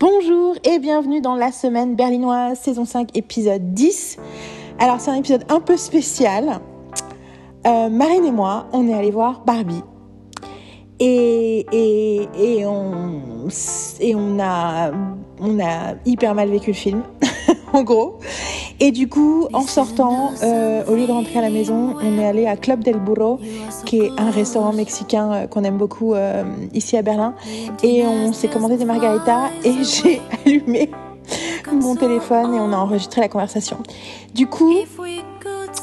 Bonjour et bienvenue dans la semaine berlinoise, saison 5, épisode 10. Alors c'est un épisode un peu spécial. Euh, Marine et moi, on est allé voir Barbie. Et, on a hyper mal vécu le film, en gros. Et du coup, en sortant, euh, au lieu de rentrer à la maison, on est allé à Club del Burro, qui est un restaurant mexicain euh, qu'on aime beaucoup euh, ici à Berlin. Et on s'est commandé des margaritas et j'ai allumé mon téléphone et on a enregistré la conversation. Du coup,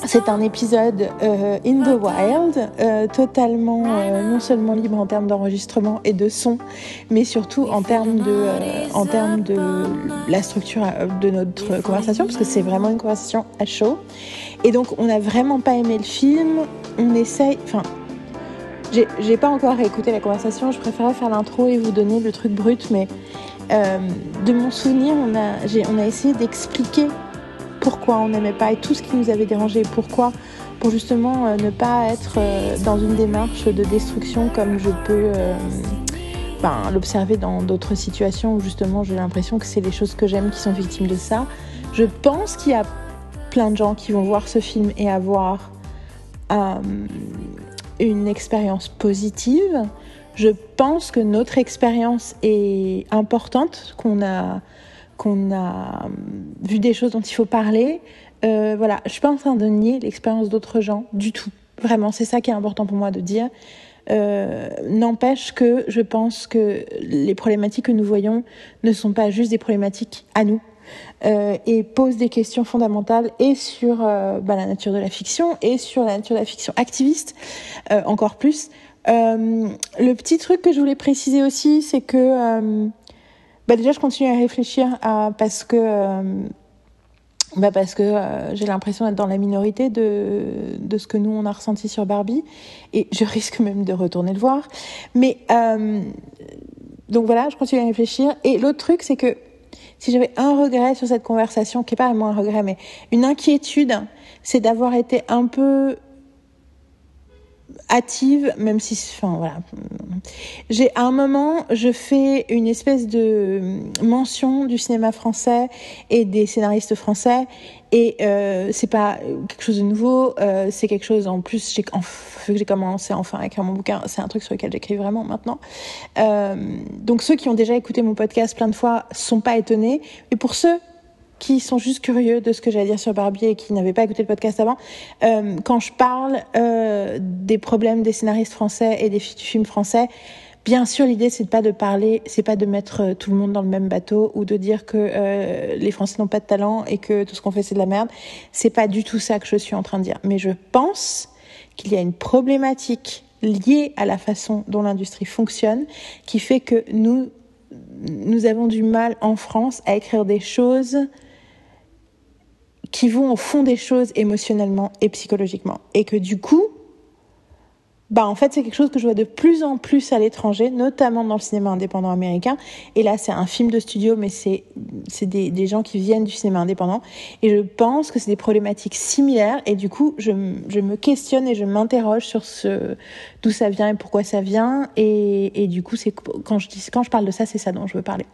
c'est un épisode euh, in the wild, euh, totalement euh, non seulement libre en termes d'enregistrement et de son, mais surtout en termes de, en termes de la structure de notre conversation, parce que c'est vraiment une conversation à chaud. Et donc, on n'a vraiment pas aimé le film. On essaye, enfin, j'ai pas encore écouté la conversation. Je préférais faire l'intro et vous donner le truc brut, mais de mon souvenir, on a, on a essayé d'expliquer pourquoi on n'aimait pas et tout ce qui nous avait dérangé pourquoi, pour justement euh, ne pas être euh, dans une démarche de destruction comme je peux euh, ben, l'observer dans d'autres situations où justement j'ai l'impression que c'est les choses que j'aime qui sont victimes de ça. Je pense qu'il y a plein de gens qui vont voir ce film et avoir une expérience positive. Je pense que notre expérience est importante, qu'on a qu'on a euh, vu des choses dont il faut parler. Euh, voilà, je suis pas en train de nier l'expérience d'autres gens du tout. Vraiment, c'est ça qui est important pour moi de dire. Euh, n'empêche que je pense que les problématiques que nous voyons ne sont pas juste des problématiques à nous euh, et posent des questions fondamentales et sur bah, la nature de la fiction et sur la nature de la fiction activiste encore plus. le petit truc que je voulais préciser aussi, c'est que bah déjà, je continue à réfléchir à, parce que, euh, bah parce que euh, j'ai l'impression d'être dans la minorité de, de ce que nous, on a ressenti sur Barbie. Et je risque même de retourner le voir. Mais, euh, donc voilà, je continue à réfléchir. Et l'autre truc, c'est que si j'avais un regret sur cette conversation, qui est pas vraiment un regret, mais une inquiétude, c'est d'avoir été un peu hâtive, même si, enfin voilà. J'ai à un moment, je fais une espèce de mention du cinéma français et des scénaristes français, et euh, c'est pas quelque chose de nouveau, euh, c'est quelque chose en plus j'ai que j'ai commencé enfin à écrire mon bouquin, c'est un truc sur lequel j'écris vraiment maintenant. Euh, donc ceux qui ont déjà écouté mon podcast plein de fois sont pas étonnés, mais pour ceux qui sont juste curieux de ce que j'allais dire sur Barbie et qui n'avaient pas écouté le podcast avant, euh, quand je parle euh, des problèmes des scénaristes français et des films français, bien sûr l'idée c'est pas de parler, c'est pas de mettre euh, tout le monde dans le même bateau ou de dire que les Français n'ont pas de talent et que tout ce qu'on fait c'est de la merde. C'est pas du tout ça que je suis en train de dire. Mais je pense qu'il y a une problématique liée à la façon dont l'industrie fonctionne qui fait que nous nous avons du mal en France à écrire des choses qui vont au fond des choses émotionnellement et psychologiquement. Et que du coup, bah en fait c'est quelque chose que je vois de plus en plus à l'étranger, notamment dans le cinéma indépendant américain. Et là c'est un film de studio, mais c'est c'est des, des gens qui viennent du cinéma indépendant. Et je pense que c'est des problématiques similaires. Et du coup je, je me questionne et je m'interroge sur ce d'où ça vient et pourquoi ça vient. Et, et du coup c'est quand je dis quand je parle de ça c'est ça dont je veux parler.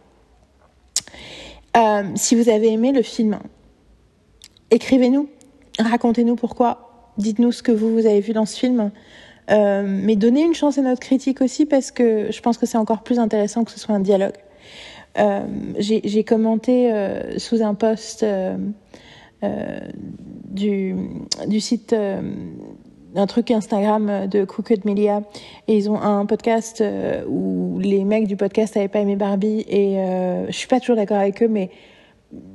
Euh, si vous avez aimé le film, écrivez-nous, racontez-nous pourquoi, dites-nous ce que vous, vous avez vu dans ce film. Euh, mais donnez une chance à notre critique aussi parce que je pense que c'est encore plus intéressant que ce soit un dialogue. Euh, J'ai commenté euh, sous un post du, site un truc Instagram de Crooked Media et ils ont un podcast où les mecs du podcast avaient pas aimé Barbie et je suis pas toujours d'accord avec eux mais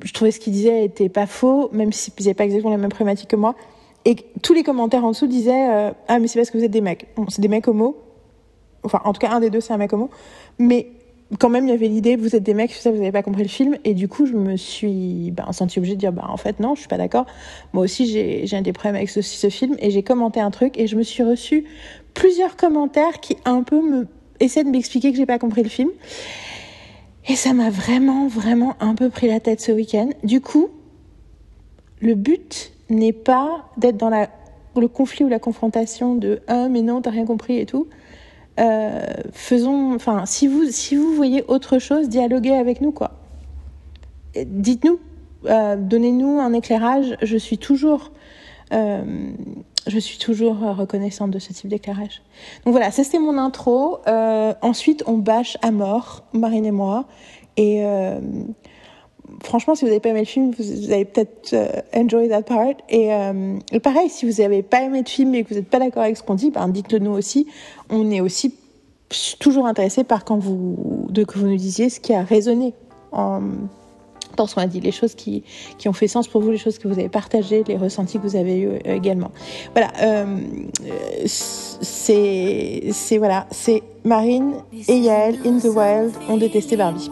je trouvais ce qu'ils disaient était pas faux, même s'ils n'avaient pas exactement la même problématique que moi. Et tous les commentaires en dessous disaient euh, Ah, mais c'est parce que vous êtes des mecs. Bon, c'est des mecs homo. Enfin, en tout cas, un des deux, c'est un mec homo. Mais quand même, il y avait l'idée Vous êtes des mecs, ça, vous n'avez pas compris le film. Et du coup, je me suis ben, sentie obligée de dire Bah, en fait, non, je suis pas d'accord. Moi aussi, j'ai un des problèmes avec ce, ce film. Et j'ai commenté un truc et je me suis reçu plusieurs commentaires qui un peu me essaient de m'expliquer que j'ai pas compris le film. Et ça m'a vraiment, vraiment un peu pris la tête ce week-end. Du coup, le but n'est pas d'être dans le conflit ou la confrontation de ah mais non t'as rien compris et tout. euh, faisons, enfin, si vous, si vous voyez autre chose, dialoguez avec nous, quoi. Dites-nous, euh, donnez-nous un éclairage. Je suis toujours, euh, je suis toujours reconnaissante de ce type d'éclairage. Donc voilà, ça c'était mon intro. Euh, ensuite, on bâche à mort, Marine et moi, et euh, franchement, si vous n'avez pas aimé le film, vous avez peut-être euh, enjoy that part. Et, euh, pareil, si vous n'avez pas aimé le film et que vous n'êtes pas d'accord avec ce qu'on dit, ben dites-le nous aussi. On est aussi toujours intéressé par quand vous, de que vous nous disiez ce qui a résonné dans ce qu'on a dit, les choses qui, qui ont fait sens pour vous, les choses que vous avez partagées, les ressentis que vous avez eu euh, également. Voilà, euh, euh, c'est, c'est voilà, c'est Marine et Yael in the Wild ont détesté Barbie.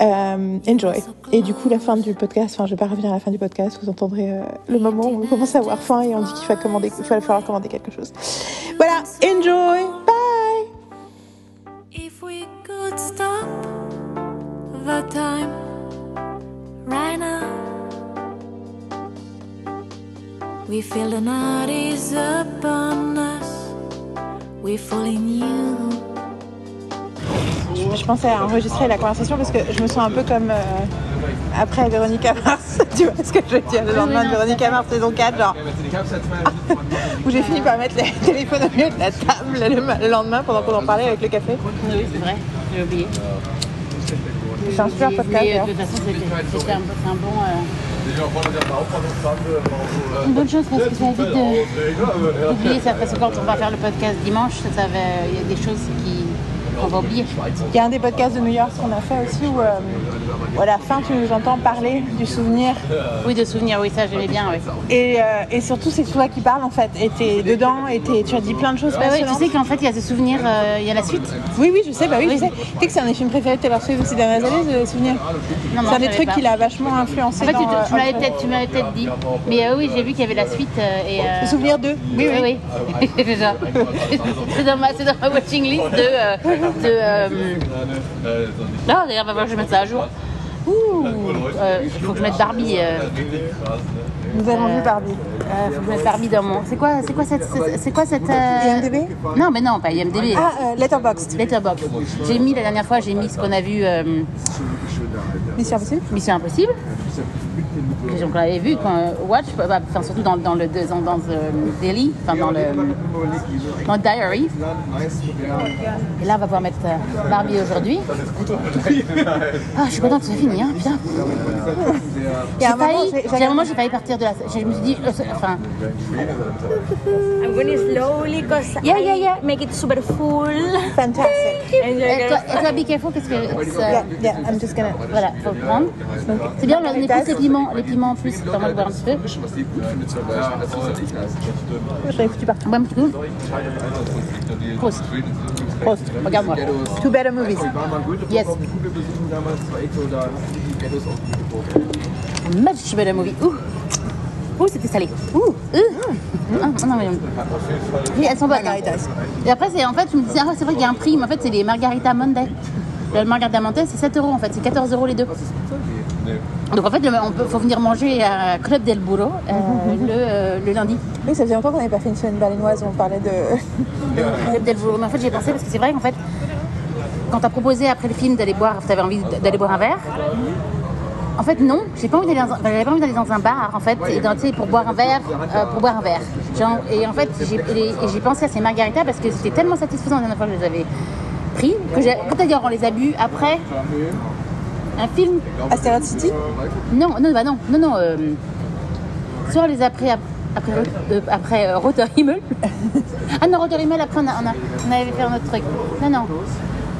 Enjoy. Et du coup, la fin du podcast, enfin, je vais pas revenir à la fin du podcast, vous entendrez le moment où on commence à avoir faim et on dit qu'il faut commander, il va falloir commander quelque chose. Voilà, enjoy, bye! If we could stop the time right now, we feel the night is upon us. We fall in you. Je, pensais à enregistrer la conversation parce que je me sens un peu comme euh, après Véronica Mars. tu vois ce que je veux dire? Le lendemain de Véronica Mars saison 4, genre. où j'ai fini par mettre les téléphones au milieu de la table le, le lendemain pendant qu'on en parlait avec le café. Oui, c'est vrai, j'ai oublié. C'est un super podcast. Mais euh, de toute façon, c'était un, c'est un bon, euh, une bonne chose parce que ça évite d'oublier ça. Parce que quand on va faire le podcast dimanche, il y a des choses qui- qu'on va oublier. Il y a un des podcasts de New York qu'on a fait aussi où, euh, à la fin tu nous entends parler du souvenir Oui, de souvenirs, oui, ça j'aimais bien. Oui. et, euh, et surtout c'est toi qui parles en fait et t'es dedans et tu as dit plein de choses Bah tu sais qu'en fait, il y a ce souvenir, euh, il y a la suite. Oui oui je sais bah oui, Oui. je sais. Tu sais que c'est un des films préférés de Taylor Swift ces dernières années ce souvenir. C'est un des trucs qui l'a vachement influencé En fait, tu, dans, tu m'avais peut-être dit. Mais oui, j'ai vu qu'il y avait la suite. et, Le souvenir d'eux. Oui, oui. Oui, c'est dans, ma, c'est dans ma watching list de. De euh, Non, d'ailleurs, va voir, je vais mettre ça à jour. Ouh, euh, il faut que je mette Barbie. Nous avons vu Barbie. euh, faut que je mette Barbie dans mon. C'est quoi, c'est quoi cette. c'est- quoi cette. euh, IMDb Non, mais non, pas IMDb. Ah, Letterboxd. Letterboxd. J'ai mis la dernière fois, j'ai mis ce qu'on a vu Mission Impossible. Mission Impossible. Que on l'avait vu quand euh, Watch, bah, bah, enfin, surtout dans, dans le dans, dans le Daily, enfin dans le dans le Diary. Et là, on va pouvoir mettre euh, Barbie aujourd'hui. Ah, je suis contente que c'est fini, hein, J'ai un moment, failli, j'ai- j'ai j'ai un moment, j'ai failli partir de la. Je me suis dit, euh, enfin, I'm going slowly because Yeah, yeah, yeah. Make it super full. fantastic. And toi, be careful, parce que euh, Yeah, yeah, I'm just gonna. voilà, faut le prendre. C'est bien, on a les piments, en plus. Bois un petit peu. Je l'avais foutu partout. Prost. Prost. Regarde-moi. Two better movies. Yes. Much better movie. Ouh. Ouh, c'était salé. Ouh. Ah, non, mais... Oui, elles sont bonnes. hein. Margaritas. Et après, en fait, je me disais, ah, c'est vrai qu'il y a un prix, mais en fait, c'est les Margarita Monday. Le Margarita Monday, c'est 7 euros en fait, c'est 14 euros les deux. Donc en fait, le- on peut, faut venir manger à Club del Burro euh, le, euh, le lundi. Oui, ça faisait longtemps qu'on n'avait pas fait une semaine berlinoise où on parlait de. Club del Burro. Mais en fait, j'ai pensé parce que c'est vrai qu'en fait, quand t'as proposé après le film d'aller boire, t'avais envie d'aller boire un verre. En fait, non, j'ai pas envie d'aller dans un, j'avais pas envie d'aller dans un bar, en fait, et dans- pour boire un verre, euh, pour boire un verre. Genre, et en fait, j'ai, pensé à ces margaritas parce que c'était tellement satisfaisant la dernière fois que je les avais pris, que j'ai, que d'ailleurs on les a bu après un film. Asteroid City Non, non, bah non, non, non. Euh, soit on les a pris ap- après, euh, après euh, Roter Himmel. ah non, Roter Himmel, après on, a, on, a- on avait fait un autre truc. Non, non.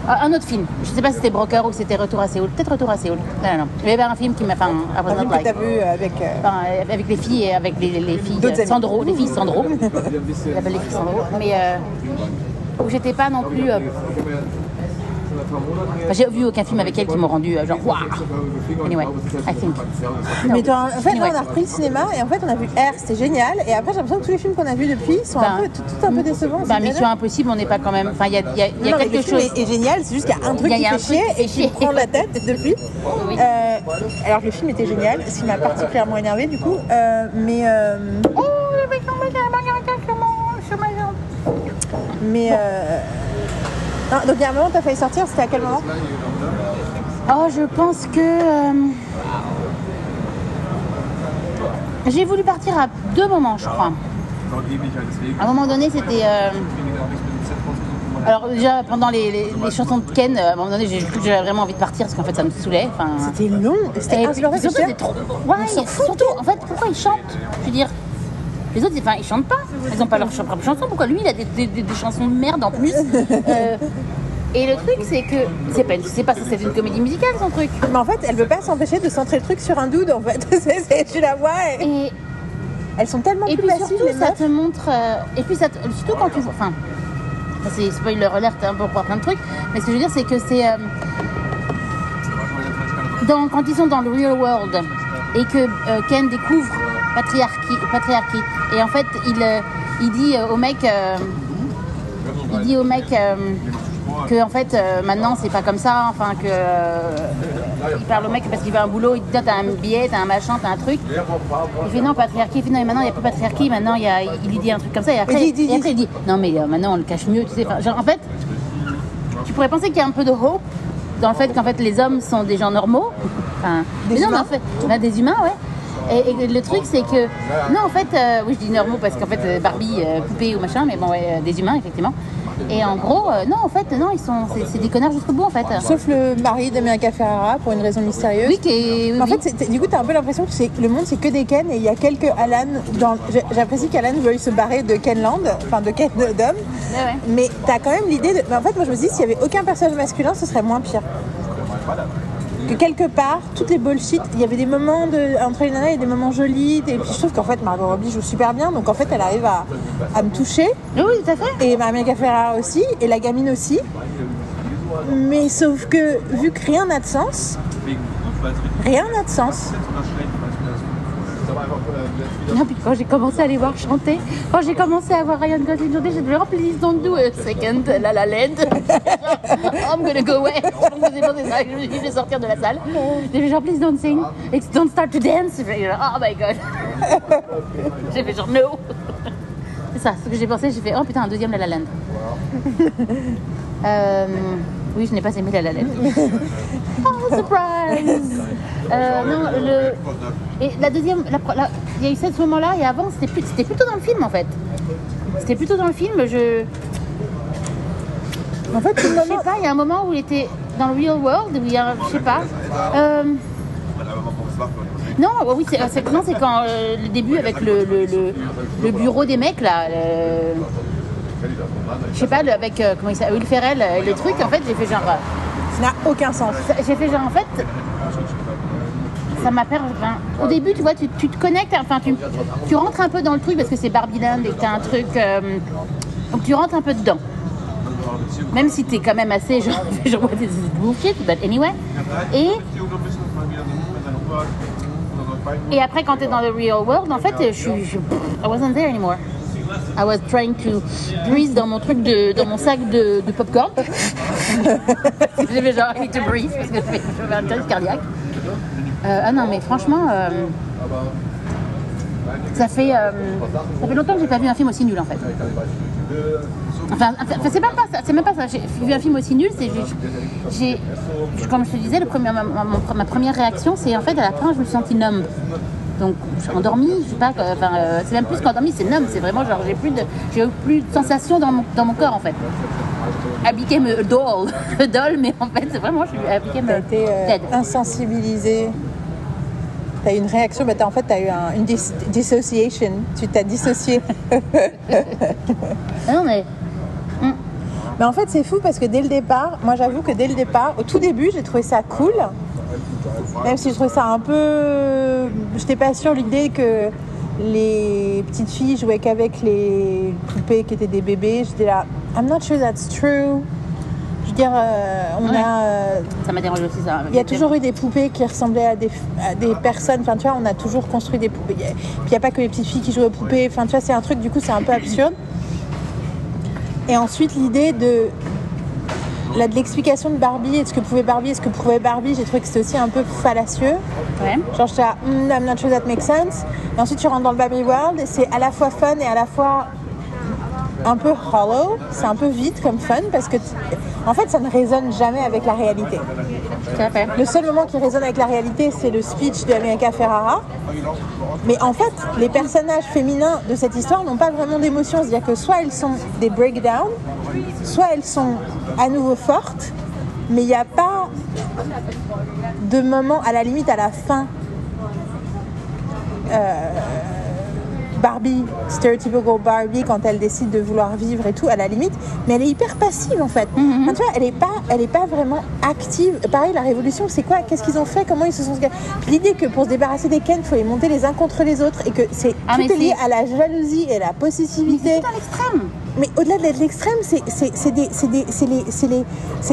Ah, Un autre film. Je sais pas si c'était Broker ou c'était Retour à Séoul. Peut-être Retour à Séoul. Non, non, non. Il y avait un film qui m'a fait un, un film que t'as vu avec. euh, Enfin, euh, avec les filles et avec les, les filles. Sandro, les filles Sandro. Il appelle les filles Sandro. Mais euh, où j'étais pas non plus. Enfin, j'ai vu aucun film avec elle qui m'ont rendu euh, genre waouh. Anyway, I think. Mais toi, en fait, Anyway. là, on a repris le cinéma et en fait, on a vu R, c'était génial. Et après, j'ai l'impression que tous les films qu'on a vus depuis sont un Ben, peu, tout, tout un peu décevants. Bah, c'est Mission. Impossible, on n'est pas quand même. Enfin, il y a, il y a- il y a Non, mais quelque le film chose. est, est génial, c'est juste qu'il y a un truc Il y a- il qui y a fait truc chier qui et qui chier. prend la tête depuis. Oui. Euh, alors, le film était génial, ce qui m'a particulièrement énervé du coup. Euh, mais. euh, mais. euh, Non, donc il y a un moment, t'as failli sortir, c'était à quel moment Oh, je pense que. euh, J'ai voulu partir à deux moments, je crois. À un moment donné, c'était. euh, Alors, déjà, pendant les, les- les chansons de Ken, euh, à un moment donné, j'ai cru que j'avais vraiment envie de partir parce qu'en fait, ça me saoulait. Enfin, C'était long, c'était et insupportable. puis surtout, c'est trop. Ouais, surtout, en fait, pourquoi ils chantent Je veux dire, les autres, enfin, ils chantent pas. Ils n'ont pas leur propre chanson. Pourquoi lui, il a des, des- des- des chansons de merde en plus Euh, Et le truc, c'est que c'est pas, c'est pas, c'est une comédie musicale, son truc. Mais en fait, elle veut pas s'empêcher de centrer le truc sur un dude, en fait. C'est- tu la vois, et- Et, elles sont tellement et plus puis surtout, les ça te montre. euh, et puis, ça te- surtout quand tu vois. Enfin, c'est spoiler alert un peu pour plein de trucs. Mais ce que je veux dire, c'est que c'est. euh, dans, quand ils sont dans le real world et que euh, Ken découvre patriarchie, patriarchie et en fait il, euh, il dit euh, au mec euh, il dit au mec euh, que en fait euh, maintenant c'est pas comme ça enfin que il parle au mec parce qu'il veut un boulot il dit t'as un billet t'as un machin t'as un truc il fait non patriarchie il fait non mais maintenant il n'y a plus patriarchie maintenant il, y a, il lui dit un truc comme ça et après, Il dit, il dit, et après il dit non mais maintenant on le cache mieux tu sais genre en fait tu pourrais penser qu'il y a un peu de hope dans le fait qu'en fait les hommes sont des gens normaux. Enfin, Des mais non, mais humains. en fait, bah, des humains, ouais. Et, et le truc, c'est que, non, en fait, euh, oui, je dis normaux parce qu'en fait, euh, Barbie, euh, poupée ou machin, mais bon, ouais, des humains, effectivement. Et en gros, euh, non, en fait, non, ils sont, c'est, des connards jusqu'au bout, en fait. Sauf le mari d'America Ferrara, pour une raison mystérieuse. Oui, qui est- oui, en oui. fait, du coup, t'as un peu l'impression que c'est- le monde, c'est que des Ken et il y a quelques Alan. Dans... J'apprécie qu'Alan veuille se barrer de Kenland, enfin de Ken d'homme. Ouais. Mais t'as quand même l'idée de. mais en fait, moi, je me dis, s'il y avait aucun personnage masculin, ce serait moins pire. Que quelque part, toutes les bullshit, il y avait des moments de, entre les nanas, il y a des moments jolis. Et puis je trouve qu'en fait, Margot Robbie joue super bien. Donc en fait, elle arrive à, à me toucher. Oui, oui, tout à fait. Et Maria Ferrara aussi, et la gamine aussi. Mais sauf que, vu que rien n'a de sens, rien n'a de sens. Non, puis quand j'ai commencé à les voir chanter, quand j'ai commencé à voir Ryan Gosling chanter, j'ai dit, oh, please don't do a second La La Land. I'm gonna go away. Je vais sortir de la salle. J'ai fait genre, please don't sing, It's don't start to dance. Oh my god. J'ai fait genre, no. C'est ça, ce que j'ai pensé, j'ai fait, oh putain, un deuxième La La Land. Euh, oui, je n'ai pas aimé La La. Oh, surprise Euh, Non, le... Et la deuxième, la il y a eu ce moment-là, et avant, c'était plus- c'était plutôt dans le film, en fait. C'était plutôt dans le film, je... En fait, Je sais pas, il y a un moment où il était dans le real world, où il y a, je sais pas. Euh, Non, oui, c'est, c'est- non, c'est quand euh, le début avec le, le, le- le bureau des mecs là. le- Je sais pas, avec euh, comment il s'appelle, Will Ferrell, euh, les trucs. En fait, j'ai fait genre, euh, Ça n'a aucun sens. ça- j'ai fait genre en fait. Ça m'a perdu. enfin, au début, tu vois, tu, tu te connectes, enfin, tu, tu rentres un peu dans le truc parce que c'est Barbie Land et que t'as un truc. euh, donc tu rentres un peu dedans. Même si t'es quand même assez genre, genre what is this bullshit, but anyway. Et, et après, quand t'es dans le real world, en fait, je suis. je- I wasn't there anymore. I was trying to breathe dans mon truc de, dans mon sac de, de popcorn. J'avais genre need to breathe parce que j'avais un test cardiaque. Euh, ah non, mais franchement, euh, ça fait euh, ça fait longtemps que j'ai pas vu un film aussi nul en fait. Enfin, enfin, c'est même pas ça. C'est même pas ça. J'ai vu un film aussi nul. C'est j'ai, comme je te disais, le premier, ma, ma- ma- ma première réaction, c'est en fait à la fin, je me suis sentie numb. Donc, je suis endormie. Je sais pas. quoi, Enfin, euh, c'est même plus qu'endormie, c'est numb. C'est vraiment genre, j'ai plus de, j'ai plus de sensations dans mon, dans mon corps en fait. I became a doll, a doll, mais en fait, c'est vraiment, je suis I became T'as a été euh. T'as eu une réaction, bah, t'as- en fait, t'as eu un- une dis- dissociation. Tu t'as dissocié. Non, mais Mais en fait, c'est fou parce que dès le départ, moi j'avoue que dès le départ, au tout début, j'ai trouvé ça cool. Même si je trouvais ça un peu. J'étais pas sûre l'idée que les petites filles jouaient qu'avec les poupées qui étaient des bébés. J'étais là, I'm not sure that's true. Je veux dire, euh, on Ouais. a. euh, ça m'a dérangé aussi ça. il y a toujours eu des poupées qui ressemblaient à des, à des personnes. Enfin, tu vois, on a toujours construit des poupées. Puis il n'y a pas que les petites filles qui jouent aux poupées. Enfin, tu vois, c'est un truc, du coup, c'est un peu absurde. Et ensuite, l'idée de, là, de l'explication de Barbie et de ce que pouvait Barbie et ce que pouvait Barbie, j'ai trouvé que c'était aussi un peu fallacieux. Ouais. Genre, j'étais là, Hmm, I'm not sure that makes sense. Et ensuite, tu rentres dans le Barbie World et c'est à la fois fun et à la fois un peu hollow, c'est un peu vide comme fun parce que, en fait, ça ne résonne jamais avec la réalité. Tout à fait. Le seul moment qui résonne avec la réalité, c'est le speech de America Ferrara. Mais en fait, les personnages féminins de cette histoire n'ont pas vraiment d'émotion. C'est-à-dire que soit elles sont des breakdowns, soit elles sont à nouveau fortes, mais il n'y a pas de moment, à la limite, à la fin. euh, Barbie, stereotypical Barbie, quand elle décide de vouloir vivre et tout, à la limite, mais elle est hyper passive en fait. Enfin, tu vois, elle est pas, elle est pas vraiment active. Pareil, la révolution, c'est quoi? Qu'est-ce qu'ils ont fait? Comment ils se sont l'idée que pour se débarrasser des Ken, il faut les monter les uns contre les autres et que c'est Ah, tout est lié à la jalousie et la Mais possessivité. c'est tout à l'extrême. Mais au-delà d'être l'extrême, c'est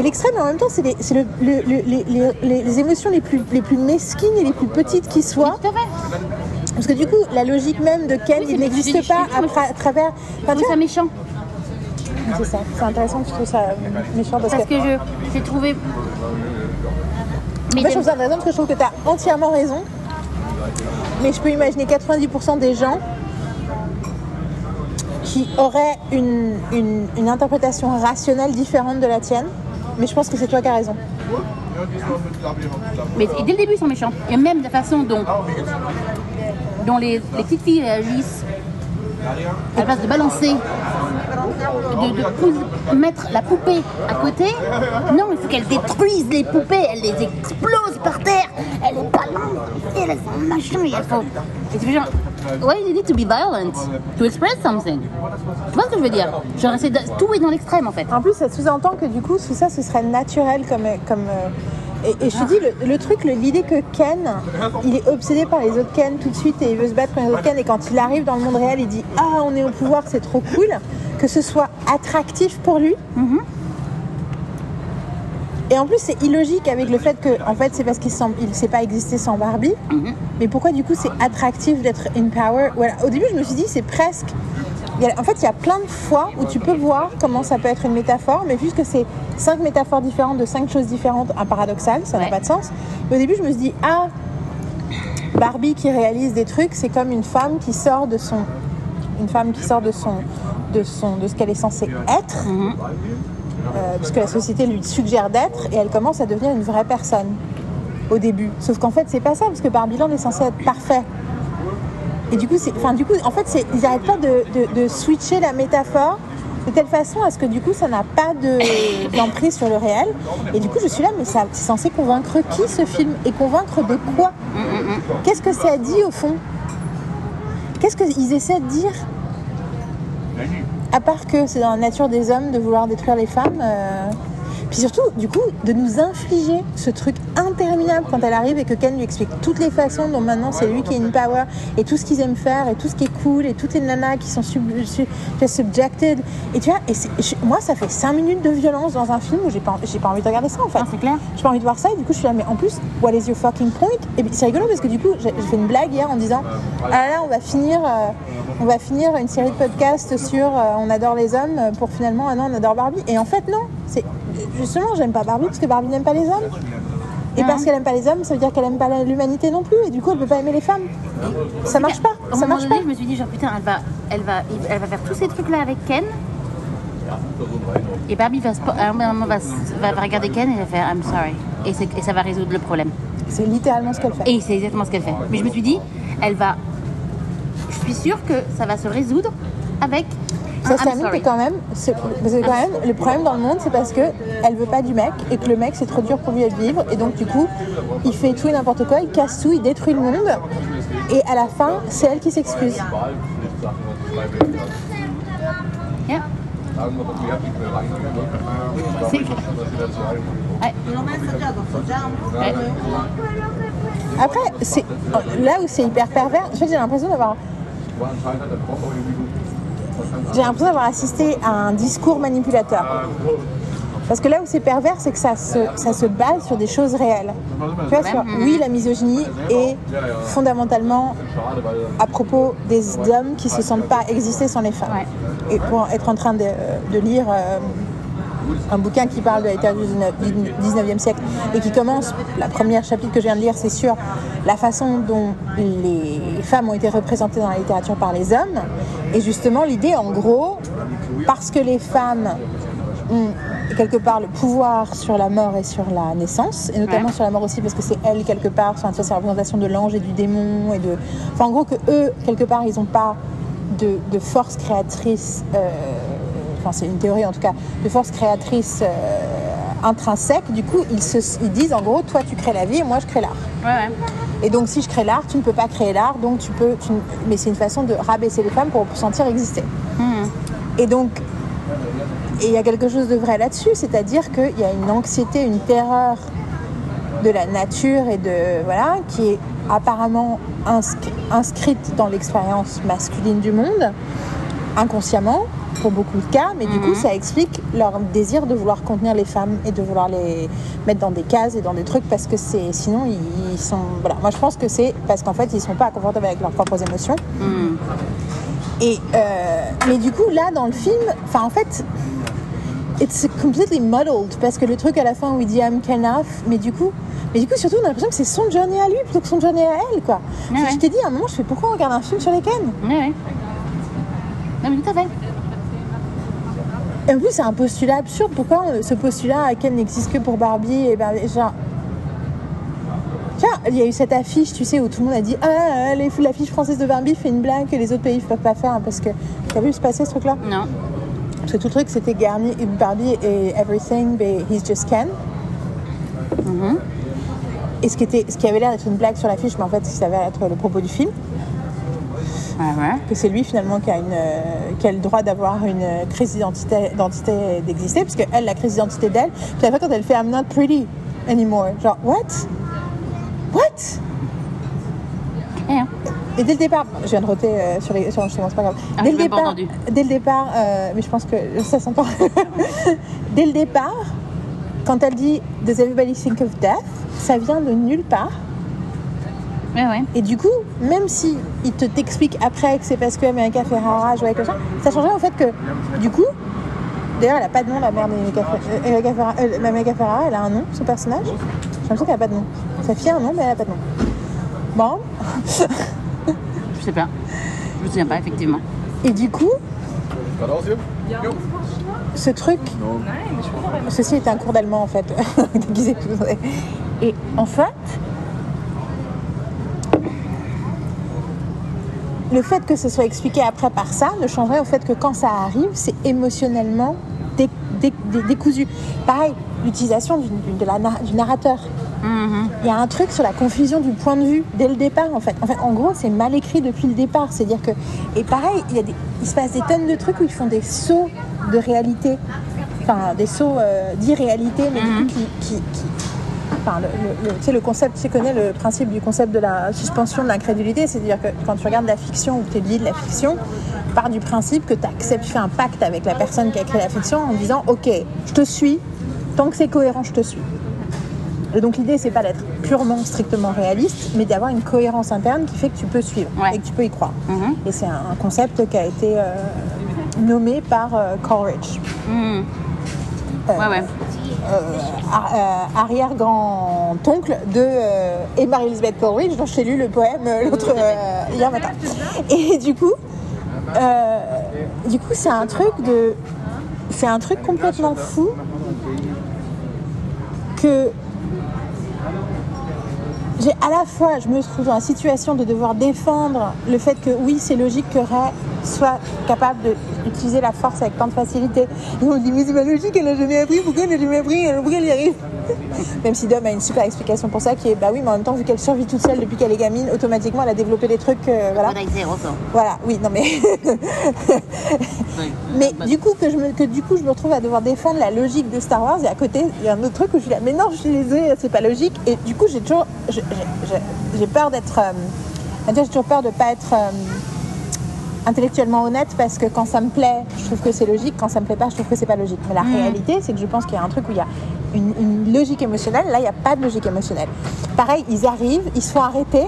l'extrême, mais en même temps, c'est le- le- le- les, les- les- les émotions les plus, les plus mesquines et les plus petites qui soient. Parce que du coup, la logique même de Ken, Oui, il n'existe pas à, des- tra- à travers. Enfin, tu trouve ça méchant. c'est ça. C'est intéressant que tu trouves ça euh, méchant parce, Parce que. que je j'ai trouvé. Mais Moi, je trouve ça intéressant parce que je trouve que tu as entièrement raison. Mais je peux imaginer 90% des gens qui auraient une, une, une interprétation rationnelle différente de la tienne. Mais je pense que c'est toi qui as raison. Mais et dès le début, ils sont méchants. Et même la façon dont, dont les, les petites filles réagissent, à la place de balancer, de, mettre la poupée à côté, non, il faut qu'elles détruisent les poupées, elles les explosent par terre, elle est là, et elles font machin, et elles font. Et tu fais genre, why you need to be violent? To express something? Tu vois ce que je veux dire? Genre, c'est tout est dans l'extrême en fait. En plus, ça sous-entend que du coup, tout ça, ce serait naturel comme. comme euh, et, et je te dis, le, le truc, l'idée que Ken, il est obsédé par les autres Ken tout de suite et il veut se battre contre les autres Ken. Et quand il arrive dans le monde réel, il dit Ah, on est au pouvoir, c'est trop cool. Que ce soit attractif pour lui. Et en plus, c'est illogique avec le fait que, en fait, c'est parce qu'il ne sait pas exister sans Barbie. Mais pourquoi, du coup, c'est attractif d'être in power? Voilà. Au début, je me suis dit, c'est presque. A- en fait, il y a plein de fois où tu peux voir comment ça peut être une métaphore, mais puisque c'est cinq métaphores différentes de cinq choses différentes, un paradoxal, ça n'a pas de sens. Mais au début, je me suis dit, ah, Barbie qui réalise des trucs, c'est comme une femme qui sort de son, une femme qui sort de son, de son, de ce qu'elle est censée être, euh, puisque la société lui suggère d'être, et elle commence à devenir une vraie personne au début. Sauf qu'en fait, c'est pas ça, parce que Barbie Land est censé être parfait. Et du coup, enfin, du coup, en fait, ils n'arrêtent pas de, switcher la métaphore de telle façon à ce que du coup, ça n'a pas de, d'emprise sur le réel. Et du coup, je suis là, mais c'est censé convaincre qui ce film Et convaincre de quoi? Qu'est-ce que ça dit au fond? Qu'est-ce qu'ils essaient de dire? À part que c'est dans la nature des hommes de vouloir détruire les femmes. euh, Puis surtout, du coup, de nous infliger ce truc interminable quand elle arrive et que Ken lui explique toutes les façons dont maintenant c'est lui qui est une power et tout ce qu'ils aiment faire et tout ce qui est cool et toutes les nanas qui sont sub, sub- subjected. Et tu vois, et moi ça fait 5 minutes de violence dans un film où j'ai pas, pas envie de regarder ça en fait. Non, c'est clair. J'ai pas envie de voir ça et du coup je suis là, mais en plus, what is your fucking point? Et c'est rigolo parce que du coup, j'ai fait une blague hier en disant Ah là là, on va finir, euh, on va finir une série de podcasts sur euh, On adore les hommes euh, pour finalement, ah non, on adore Barbie. Et en fait, non, c'est justement, j'aime pas Barbie parce que Barbie n'aime pas les hommes. Et parce qu'elle aime pas les hommes, ça veut dire qu'elle aime pas l'humanité non plus et du coup, elle peut pas aimer les femmes. Ça marche pas, Au ça moment marche donné, pas. je me suis dit, genre, putain, elle va, elle va, elle va faire tous ces trucs-là avec Ken. Et Barbie va, se po- à un moment va, se- va- va regarder Ken et elle va faire I'm sorry. Et, c'est- et ça va résoudre le problème. C'est littéralement ce qu'elle fait. Et c'est exactement ce qu'elle fait. Mais je me suis dit, elle va. Je suis sûre que ça va se résoudre avec. Un Ça se I'm termine que sorry. quand même, c'est- quand même, le problème dans le monde, c'est parce que elle veut pas du mec et que le mec c'est trop dur pour lui à vivre et donc du coup, il fait tout et n'importe quoi, il casse tout, il détruit le monde et à la fin, c'est elle qui s'excuse. Yeah. C'est- Ouais. Ouais. Après, c'est là où c'est hyper pervers. En fait, j'ai l'impression d'avoir, j'ai l'impression d'avoir assisté à un discours manipulateur. Parce que là où c'est pervers, c'est que ça se, ça se base sur des choses réelles. Tu vois, sur, oui, la misogynie est fondamentalement à propos des hommes qui se sentent pas exister sans les femmes. Ouais. Et pour être en train de, de lire euh, un bouquin qui parle de la littérature du 19e siècle et qui commence, la première chapitre que je viens de lire, c'est sur la façon dont les femmes ont été représentées dans la littérature par les hommes. Et justement, l'idée, en gros, parce que les femmes ont quelque part le pouvoir sur la mort et sur la naissance, et notamment Ouais. sur la mort aussi parce que c'est elles quelque part, c'est la représentation de l'ange et du démon, et de... Enfin, en gros, que eux, quelque part, ils n'ont pas de, de force créatrice, euh, enfin, c'est une théorie en tout cas, de force créatrice euh, intrinsèque, du coup, ils, se, ils disent en gros, toi tu crées la vie et moi je crée l'art. Ouais, ouais. Et donc, si je crée l'art, tu ne peux pas créer l'art, donc tu peux. tu ne- Mais c'est une façon de rabaisser les femmes pour sentir exister. Mhm. Et donc, et il y a quelque chose de vrai là-dessus, c'est-à-dire qu'il y a une anxiété, une terreur de la nature et de voilà qui est apparemment inscri- inscrite dans l'expérience masculine du monde, inconsciemment pour beaucoup de cas, mais du coup ça explique leur désir de vouloir contenir les femmes et de vouloir les mettre dans des cases et dans des trucs parce que c'est sinon ils, sont voilà moi je pense que c'est parce qu'en fait ils sont pas confortables avec leurs propres émotions Mhm. et euh, mais du coup là dans le film enfin en fait it's completely muddled parce que le truc à la fin où il dit I'm Kenaf mais du coup mais du coup surtout on a l'impression que c'est son journey à lui plutôt que son journey à elle quoi Ouais, je t'ai dit à un moment je fais pourquoi on regarde un film sur les Ken Ouais, ouais. Non, mais tout à fait. Et en plus c'est un postulat absurde pourquoi euh, ce postulat Ken n'existe que pour Barbie et Barbie genre Tiens, il y a eu cette affiche, tu sais, où tout le monde a dit Ah, les- l'affiche française de Barbie fait une blague que les autres pays ne peuvent pas faire hein, parce que. T'as vu se passer ce truc-là? Non. Parce que tout le truc, c'était Garni, Barbie et Everything, mais He's Just Ken. Mhm. Et ce qui, était, ce qui avait l'air d'être une blague sur l'affiche, mais en fait, ça s'avère être le propos du film, Ouais. que c'est lui finalement qui a, une, euh, qui a le droit d'avoir une euh, crise d'identité d'exister, parce qu'elle, la crise d'identité d'elle, puis à la fin, quand elle fait I'm not pretty anymore, genre, what? What? Rien. Et dès le départ, je viens de roter euh, sur les sur c'est pas grave. Ah, dès, le départ, dès le départ, euh, mais je pense que ça s'entend. dès le départ, quand elle dit Does everybody think of death? Ça vient de nulle part. Ouais, ouais. Et du coup, même si il te t'explique après que c'est parce que America Ferrara joue avec le chat, ça changerait au fait que, du coup, d'ailleurs, elle a pas de nom, la mère d'America euh, Ferrara. euh, Ferrara, elle a un nom, son personnage J'ai l'impression qu'elle a pas de nom. Sa fille a un nom, mais elle a pas de nom. Bon, Je sais pas. Je me souviens pas, effectivement. et du coup, ce truc, ceci est un cours d'allemand en fait. Et en fait, le fait que ce soit expliqué après par ça ne changerait au fait que quand ça arrive, c'est émotionnellement dé- dé- dé- décousu. Pareil, l'utilisation du, du- de la du narrateur. Mhm. Il y a un truc sur la confusion du point de vue dès le départ en fait. En fait, en gros, c'est mal écrit depuis le départ. C'est-à-dire que et pareil, il y a des, il se passe des tonnes de trucs où ils font des sauts de réalité, enfin des sauts euh, d'irréalité, mais du coup qui, qui, qui- enfin, le, le- le- tu sais, le concept, tu connais le principe du concept de la suspension de l'incrédulité, c'est-à-dire que quand tu regardes la fiction ou que tu lis de la fiction, part du principe que tu acceptes, tu fais un pacte avec la personne qui a créé la fiction en disant ok, je te suis, tant que c'est cohérent, je te suis. Et donc l'idée, c'est pas d'être purement, strictement réaliste, mais d'avoir une cohérence interne qui fait que tu peux suivre Ouais. et que tu peux y croire. Mhm. Et c'est un, concept qui a été euh, nommé par euh, Coleridge, Mhm. Euh, Ouais, ouais. Ar- euh, arrière-grand-oncle de euh, et Marie-Elisabeth Coleridge, dont je t'ai lu le poème euh, l'autre euh, hier matin. Et du coup, euh, du coup, c'est un truc de, c'est un truc complètement fou que j'ai à la fois, je me trouve dans la situation de devoir défendre le fait que oui, c'est logique que Ray soit capable d'utiliser la force avec tant de facilité. Et on dit, mais c'est pas logique, elle n'a jamais appris, pourquoi elle n'a jamais appris, pourquoi elle y arrive Même si Dom a une super explication pour ça, qui est, bah oui, mais en même temps, vu qu'elle survit toute seule depuis qu'elle est gamine, automatiquement, elle a développé des trucs, euh, voilà. Voilà, oui, non mais. Mais du coup, que, je me, que du coup, je me retrouve à devoir défendre la logique de Star Wars et à côté, il y a un autre truc où je suis là, mais non, je suis désolée, c'est pas logique. Et du coup, j'ai toujours. J'ai peur d'être. euh, j'ai toujours peur de pas être euh, intellectuellement honnête parce que quand ça me plaît, je trouve que c'est logique, quand ça me plaît pas, je trouve que c'est pas logique. Mais la réalité, c'est que je pense qu'il y a un truc où il y a une, une logique émotionnelle, là, il n'y a pas de logique émotionnelle. Pareil, ils arrivent, ils se font arrêter.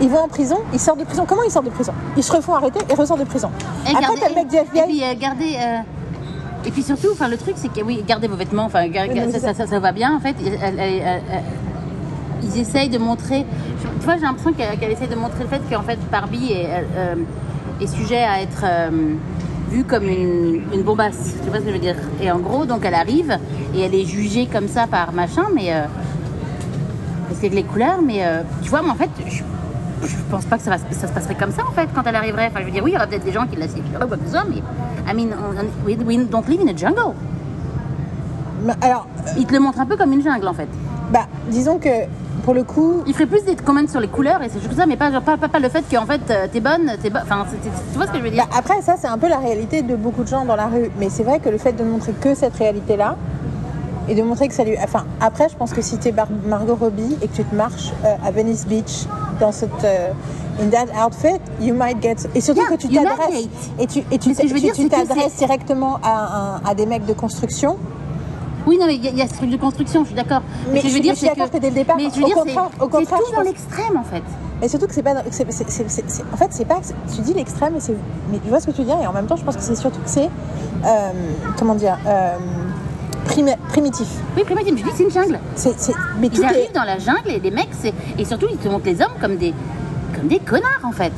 Ils vont en prison, ils sortent de prison. Comment ils sortent de prison? Ils se refont arrêter et ressortent de prison. Et Après, gardez- t'as le mec du Et FBI. puis, euh, gardez. euh, Et puis surtout, enfin, le truc, c'est que oui, gardez vos vêtements, enfin, Oui, ça, ça, ça, ça va bien, en fait. Elle- ils essayent de montrer. Tu vois, j'ai l'impression qu'elle essaie de montrer le fait qu'en fait, Barbie est, euh, est sujet à être euh, vue comme une, une bombasse. Tu vois ce que je veux dire? Et en gros, donc elle arrive et elle est jugée comme ça par machin, mais. euh, parce qu'avec les couleurs, mais euh, tu vois, moi en fait, je, je pense pas que ça, va, ça se passerait comme ça en fait quand elle arriverait. Enfin, je veux dire, oui, il y aura peut-être des gens qui la que ce soit, mais. I mean, on- we, we don't live in a jungle. Mais Alors, Il te le montre un peu comme une jungle en fait. bah, disons que pour le coup, Il ferait plus des commentaires sur les couleurs et c'est juste ça, mais pas, genre, pas, pas, pas le fait qu'en fait euh, t'es bonne, t'es bonne. Enfin, tu vois ce que je veux dire? Bah, après, ça, c'est un peu la réalité de beaucoup de gens dans la rue. Mais c'est vrai que le fait de montrer que cette réalité-là, et de montrer que ça lui. Enfin, après, je pense que si tu es Margot Robbie et que tu te marches euh, à Venice Beach dans cette. euh, in that outfit, you might get. Et surtout Yeah, que tu t'adresses. Et tu et tu tu- t'adresses directement à, un- à des mecs de construction. Oui, non, mais il y, a- il y a ce truc de construction, je suis d'accord. Mais ce que je veux dire, c'est que dès le départ, mais je veux dire, c'est tout dans l'extrême en fait. Mais surtout que c'est pas. en fait, c'est pas. Tu dis l'extrême, mais. Mais tu vois ce que tu dire, et en même temps, je pense que c'est surtout que c'est. euh, comment dire euh, primi- Primitif. Oui, primitive, je dis c'est une jungle. Mais Ils arrivent dans la jungle et les mecs, c'est et surtout ils te montrent les hommes comme des comme des connards en fait.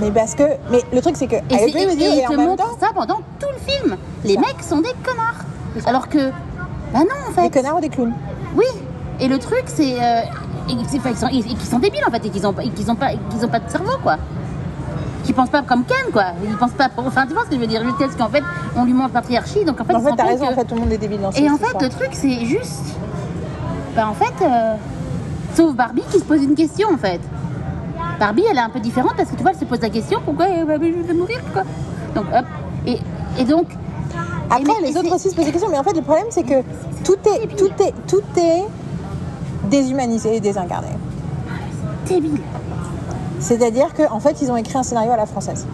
Mais parce que. Mais le truc, c'est que. Et, et- et ils et en te montrent temps, ça pendant tout le film. Les ça. mecs sont des connards. Alors que bah non en fait. des connards ou des clowns? Oui, et le truc c'est euh, et ils sont, et- et qu'ils sont débiles en fait et qu'ils ont, et qu'ils ont pas, qu'ils ont pas de cerveau quoi. Qui pensent pas comme Ken quoi. Ils pensent pas. Enfin tu vois ce que je veux dire Juste qu'en fait on lui montre patriarchie donc en fait En fait, t'as raison, que- en fait, tout le monde est débile dans ce Et en fait le truc c'est juste. Bah en fait, euh, sauf Barbie qui se pose une question en fait. Barbie elle est un peu différente parce que tu vois elle se pose la question pourquoi je vais mourir quoi. Donc hop et, et donc. Après, mais- les autres aussi se posent des questions, mais en fait, le problème, c'est que tout est, tout est, tout est déshumanisé et désincarné. Débile. C'est-à-dire qu'en fait, ils ont écrit un scénario à la française.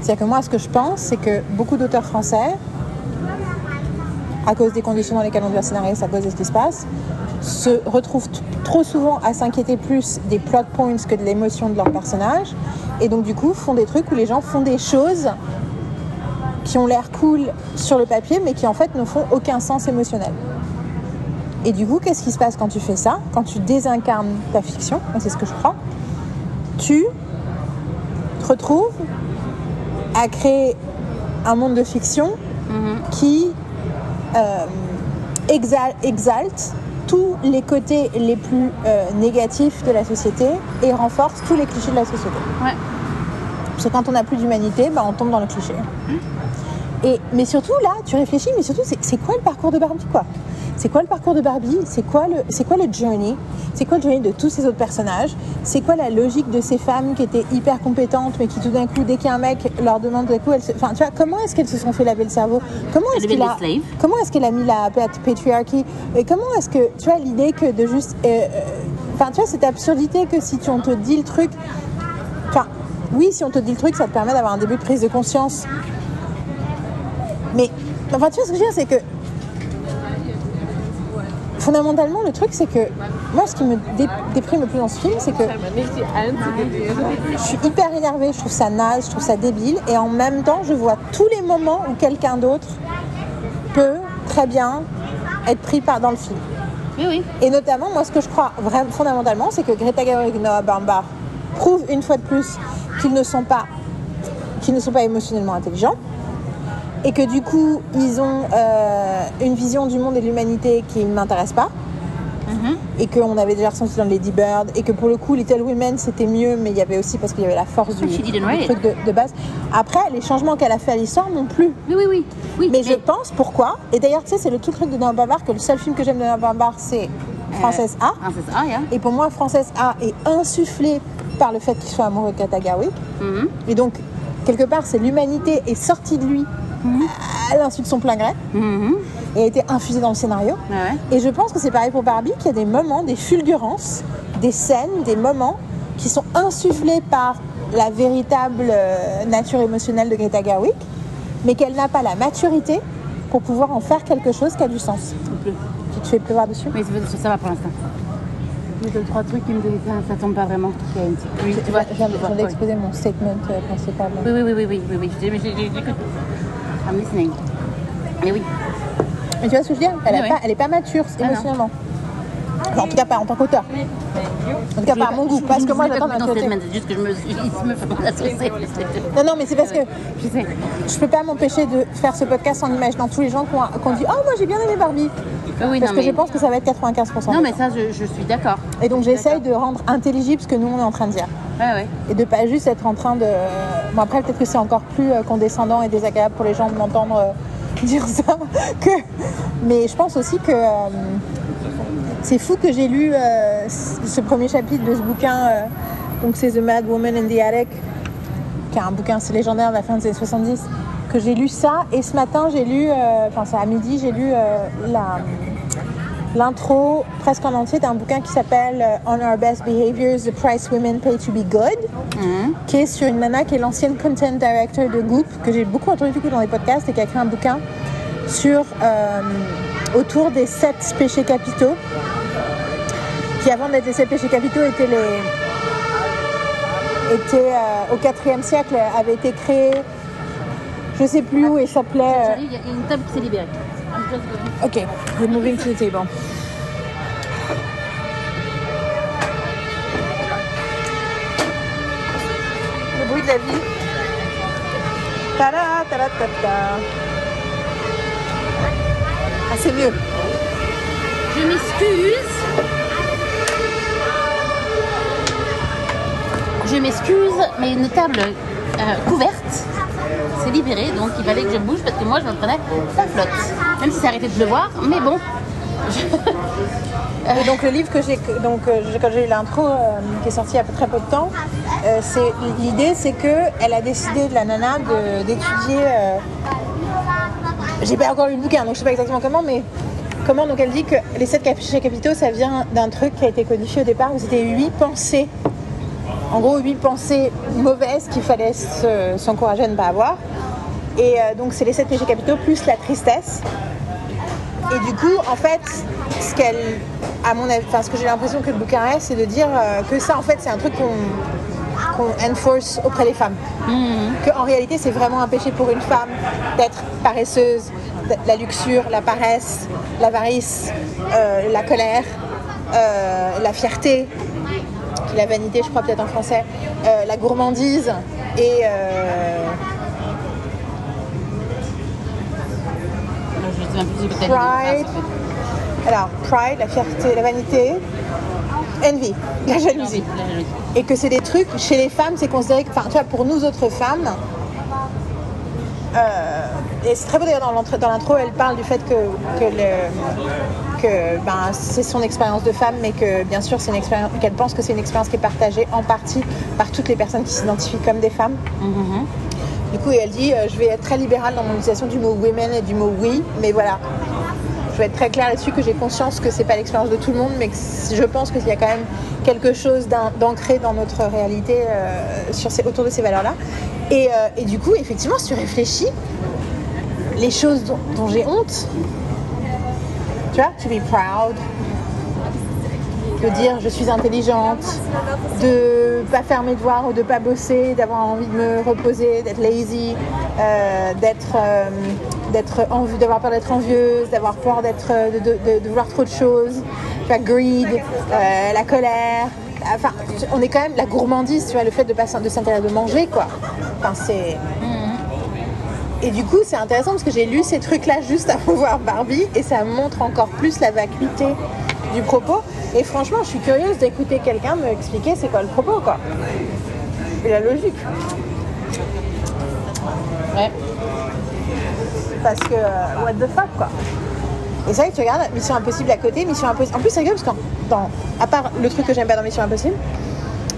C'est-à-dire que moi, ce que je pense, c'est que beaucoup d'auteurs français, à cause des conditions dans lesquelles on doit scénariser, à cause de ce qui se passe, se retrouvent trop souvent à s'inquiéter plus des plot points que de l'émotion de leur personnage. Et donc, du coup, font des trucs où les gens font des choses qui ont l'air cool sur le papier, mais qui en fait ne font aucun sens émotionnel. Et du coup, qu'est-ce qui se passe quand tu fais ça? Quand tu désincarnes ta fiction, c'est ce que je crois, tu te retrouves à créer un monde de fiction qui euh, exal- exalte tous les côtés les plus euh, négatifs de la société et renforce tous les clichés de la société. Ouais. Parce que quand on n'a plus d'humanité, bah, on tombe dans le cliché. Et, mais surtout, là, tu réfléchis, mais surtout, c'est quoi le parcours de Barbie, quoi? C'est quoi le parcours de Barbie? C'est quoi, le- quoi le journey? C'est quoi le journey de tous ces autres personnages? C'est quoi la logique de ces femmes qui étaient hyper compétentes, mais qui tout d'un coup, dès qu'il y a un mec leur demande, d'un coup, elles se... Enfin, tu vois, comment est-ce qu'elles se sont fait laver le cerveau? Comment est-ce deviennent a... Comment est-ce qu'elle a mis la pat- patriarchy Et comment est-ce que, tu vois, l'idée que de juste... euh, euh, Enfin, tu vois, cette absurdité que si tu, on te dit le truc... Enfin, oui, si on te dit le truc, ça te permet d'avoir un début de prise de conscience. Enfin, tu vois ce que je veux dire, c'est que... Fondamentalement, le truc, c'est que... Moi, ce qui me dé- déprime le plus dans ce film, c'est que... Je suis hyper énervée, je trouve ça naze, je trouve ça débile. Et en même temps, je vois tous les moments où quelqu'un d'autre peut très bien être pris par, dans le film. Oui, oui. Et notamment, moi, ce que je crois vraiment fondamentalement, c'est que Greta Gerwig et Noah Baumbach prouvent une fois de plus qu'ils ne sont pas, qu'ils ne sont pas émotionnellement intelligents, et que du coup, ils ont euh, une vision du monde et de l'humanité qui ne m'intéresse pas. Et qu'on avait déjà ressenti dans Lady Bird, et que pour le coup, Little Women c'était mieux, mais il y avait aussi parce qu'il y avait la force du, du truc de, de base. Après, les changements qu'elle a fait à l'histoire non plus. Oui, oui, oui. oui Mais je pense pourquoi? Et d'ailleurs, tu sais, c'est le tout truc de Noah Baumbach que le seul film que j'aime de Noah Baumbach, c'est Princesse A. Princesse A, yeah. Et pour moi, Princesse A est insufflé par le fait qu'il soit amoureux de Greta Gerwig. Mhm. Et donc, quelque part, c'est l'humanité est sortie de lui à l'insu de son plein gré Mhm. et a été infusée dans le scénario. Et je pense que c'est pareil pour Barbie, qu'il y a des moments, des fulgurances, des scènes, des moments qui sont insufflés par la véritable euh, nature émotionnelle de Greta Gerwig, mais qu'elle n'a pas la maturité pour pouvoir en faire quelque chose qui a du sens. Tu te fais pleuvoir dessus Oui, ça, ça va pour l'instant. Mais deux, trois trucs qui me disent ça, tombe pas vraiment. Tu vois. Je viens d'exposer mon statement euh, principal. Oui, oui, oui, oui, oui, oui, I'm listening. Mais oui. Mais tu vois ce que je veux dire? Elle n'est oui. pas, mature Ah, non. Enfin, en tout cas, pas en tant qu'auteur. En tout cas, pas à mon goût. Parce que moi, je j'attends dans c'est juste que je me. Non, non, mais c'est parce que Je sais. je peux pas m'empêcher de faire ce podcast en imaginant tous les gens qui ont, qui ont dit Oh, moi j'ai bien aimé Barbie. Ah oui, Parce non, que mais... je pense que ça va être 95%. Non, mais ça, je, je suis d'accord. Et donc j'essaye de rendre intelligible ce que nous on est en train de dire. Ouais, ouais. Et de pas juste être en train de. Bon, après, peut-être que c'est encore plus euh, condescendant et désagréable pour les gens de m'entendre euh, dire ça. Que... Mais je pense aussi que. euh, c'est fou que j'ai lu euh, ce premier chapitre de ce bouquin. euh, donc, c'est The Mad Woman in the Attic, qui est un bouquin assez légendaire de la fin des années 70. Que j'ai lu ça. Et ce matin, j'ai lu. euh, Enfin, c'est à midi, j'ai lu la l'intro presque en entier d'un bouquin qui s'appelle On Our Best Behaviors, The Price Women Pay to Be Good, Mhm. qui est sur une nana qui est l'ancienne content director de Goop, que j'ai beaucoup entendu du coup dans les podcasts et qui a écrit un bouquin sur euh, autour des sept péchés capitaux, qui avant d'être les sept péchés capitaux étaient les étaient euh, au 4 siècle, avait été créé, je sais plus où, et s'appelait. euh, il y a une table qui s'est libérée. Ok, we're moving to the table. Le bruit de la vie. Tada, tada, tada. Ah, c'est mieux. Je m'excuse. Je m'excuse, mais une table euh, couverte s'est libérée, donc il fallait que je bouge parce que moi je me prenais la flotte. Même si ça arrêtait de pleuvoir, mais bon. Et donc le livre que j'ai, donc euh, quand j'ai eu l'intro euh, qui est sorti il y a très peu de temps, euh, c'est l'idée c'est que elle a décidé de la nana d'étudier. J'ai pas encore lu le bouquin donc je sais pas exactement comment, mais comment donc elle dit que les sept péchés capitaux ça vient d'un truc qui a été codifié au départ où c'était huit pensées. En gros, huit pensées mauvaises qu'il fallait se- s'encourager à ne pas avoir. Et euh, donc, c'est les sept péchés capitaux plus la tristesse. Et du coup, en fait, ce qu'elle, à mon avis, enfin, ce que j'ai l'impression que le bouquin est, c'est de dire euh, que ça, en fait, c'est un truc qu'on qu'on enforce auprès des femmes. Que en réalité, c'est vraiment un péché pour une femme d'être paresseuse, la luxure, la paresse, l'avarice, euh, la colère, euh, la fierté, la vanité, je crois peut-être en français, euh, la gourmandise et Pride. Alors, pride, la fierté, la vanité, envy, la jalousie. Et que c'est des trucs, chez les femmes, c'est considéré que, enfin, tu vois, pour nous autres femmes, euh, et c'est très beau d'ailleurs dans l'intro, elle parle du fait que, que, le- que ben, c'est son expérience de femme, mais que bien sûr, c'est une expérience, qu'elle pense que c'est une expérience qui est partagée en partie par toutes les personnes qui s'identifient comme des femmes. Mhm. Du coup, elle dit euh, Je vais être très libérale dans mon utilisation du mot women et du mot oui, mais voilà. Je vais être très claire là-dessus que j'ai conscience que c'est pas l'expérience de tout le monde, mais que je pense qu'il y a quand même quelque chose d'an- d'ancré dans notre réalité euh, sur ces- autour de ces valeurs-là. Et, euh, et du coup, effectivement, si tu réfléchis, les choses dont, j'ai honte, tu vois, to be proud, de dire je suis intelligente, de pas faire mes devoirs ou de pas bosser, d'avoir envie de me reposer, d'être lazy, euh, d'être d'être envie, d'avoir peur d'être envieuse, d'avoir peur d'être euh, de, de- de- vouloir trop de choses, la greed, euh, la colère. Enfin, on est quand même la gourmandise, tu vois, le fait de pas s'in- de s'intéresser de manger, quoi. Enfin, c'est et du coup, c'est intéressant parce que j'ai lu ces trucs-là juste avant de voir Barbie et ça montre encore plus la vacuité du propos. Et franchement, je suis curieuse d'écouter quelqu'un me expliquer c'est quoi le propos, quoi. Et la logique. Ouais. Parce que, euh, what the fuck, quoi. Et c'est vrai que tu regardes Mission Impossible à côté, Mission Impossible. En plus, c'est rigolo parce que, à part le truc que j'aime pas dans Mission Impossible,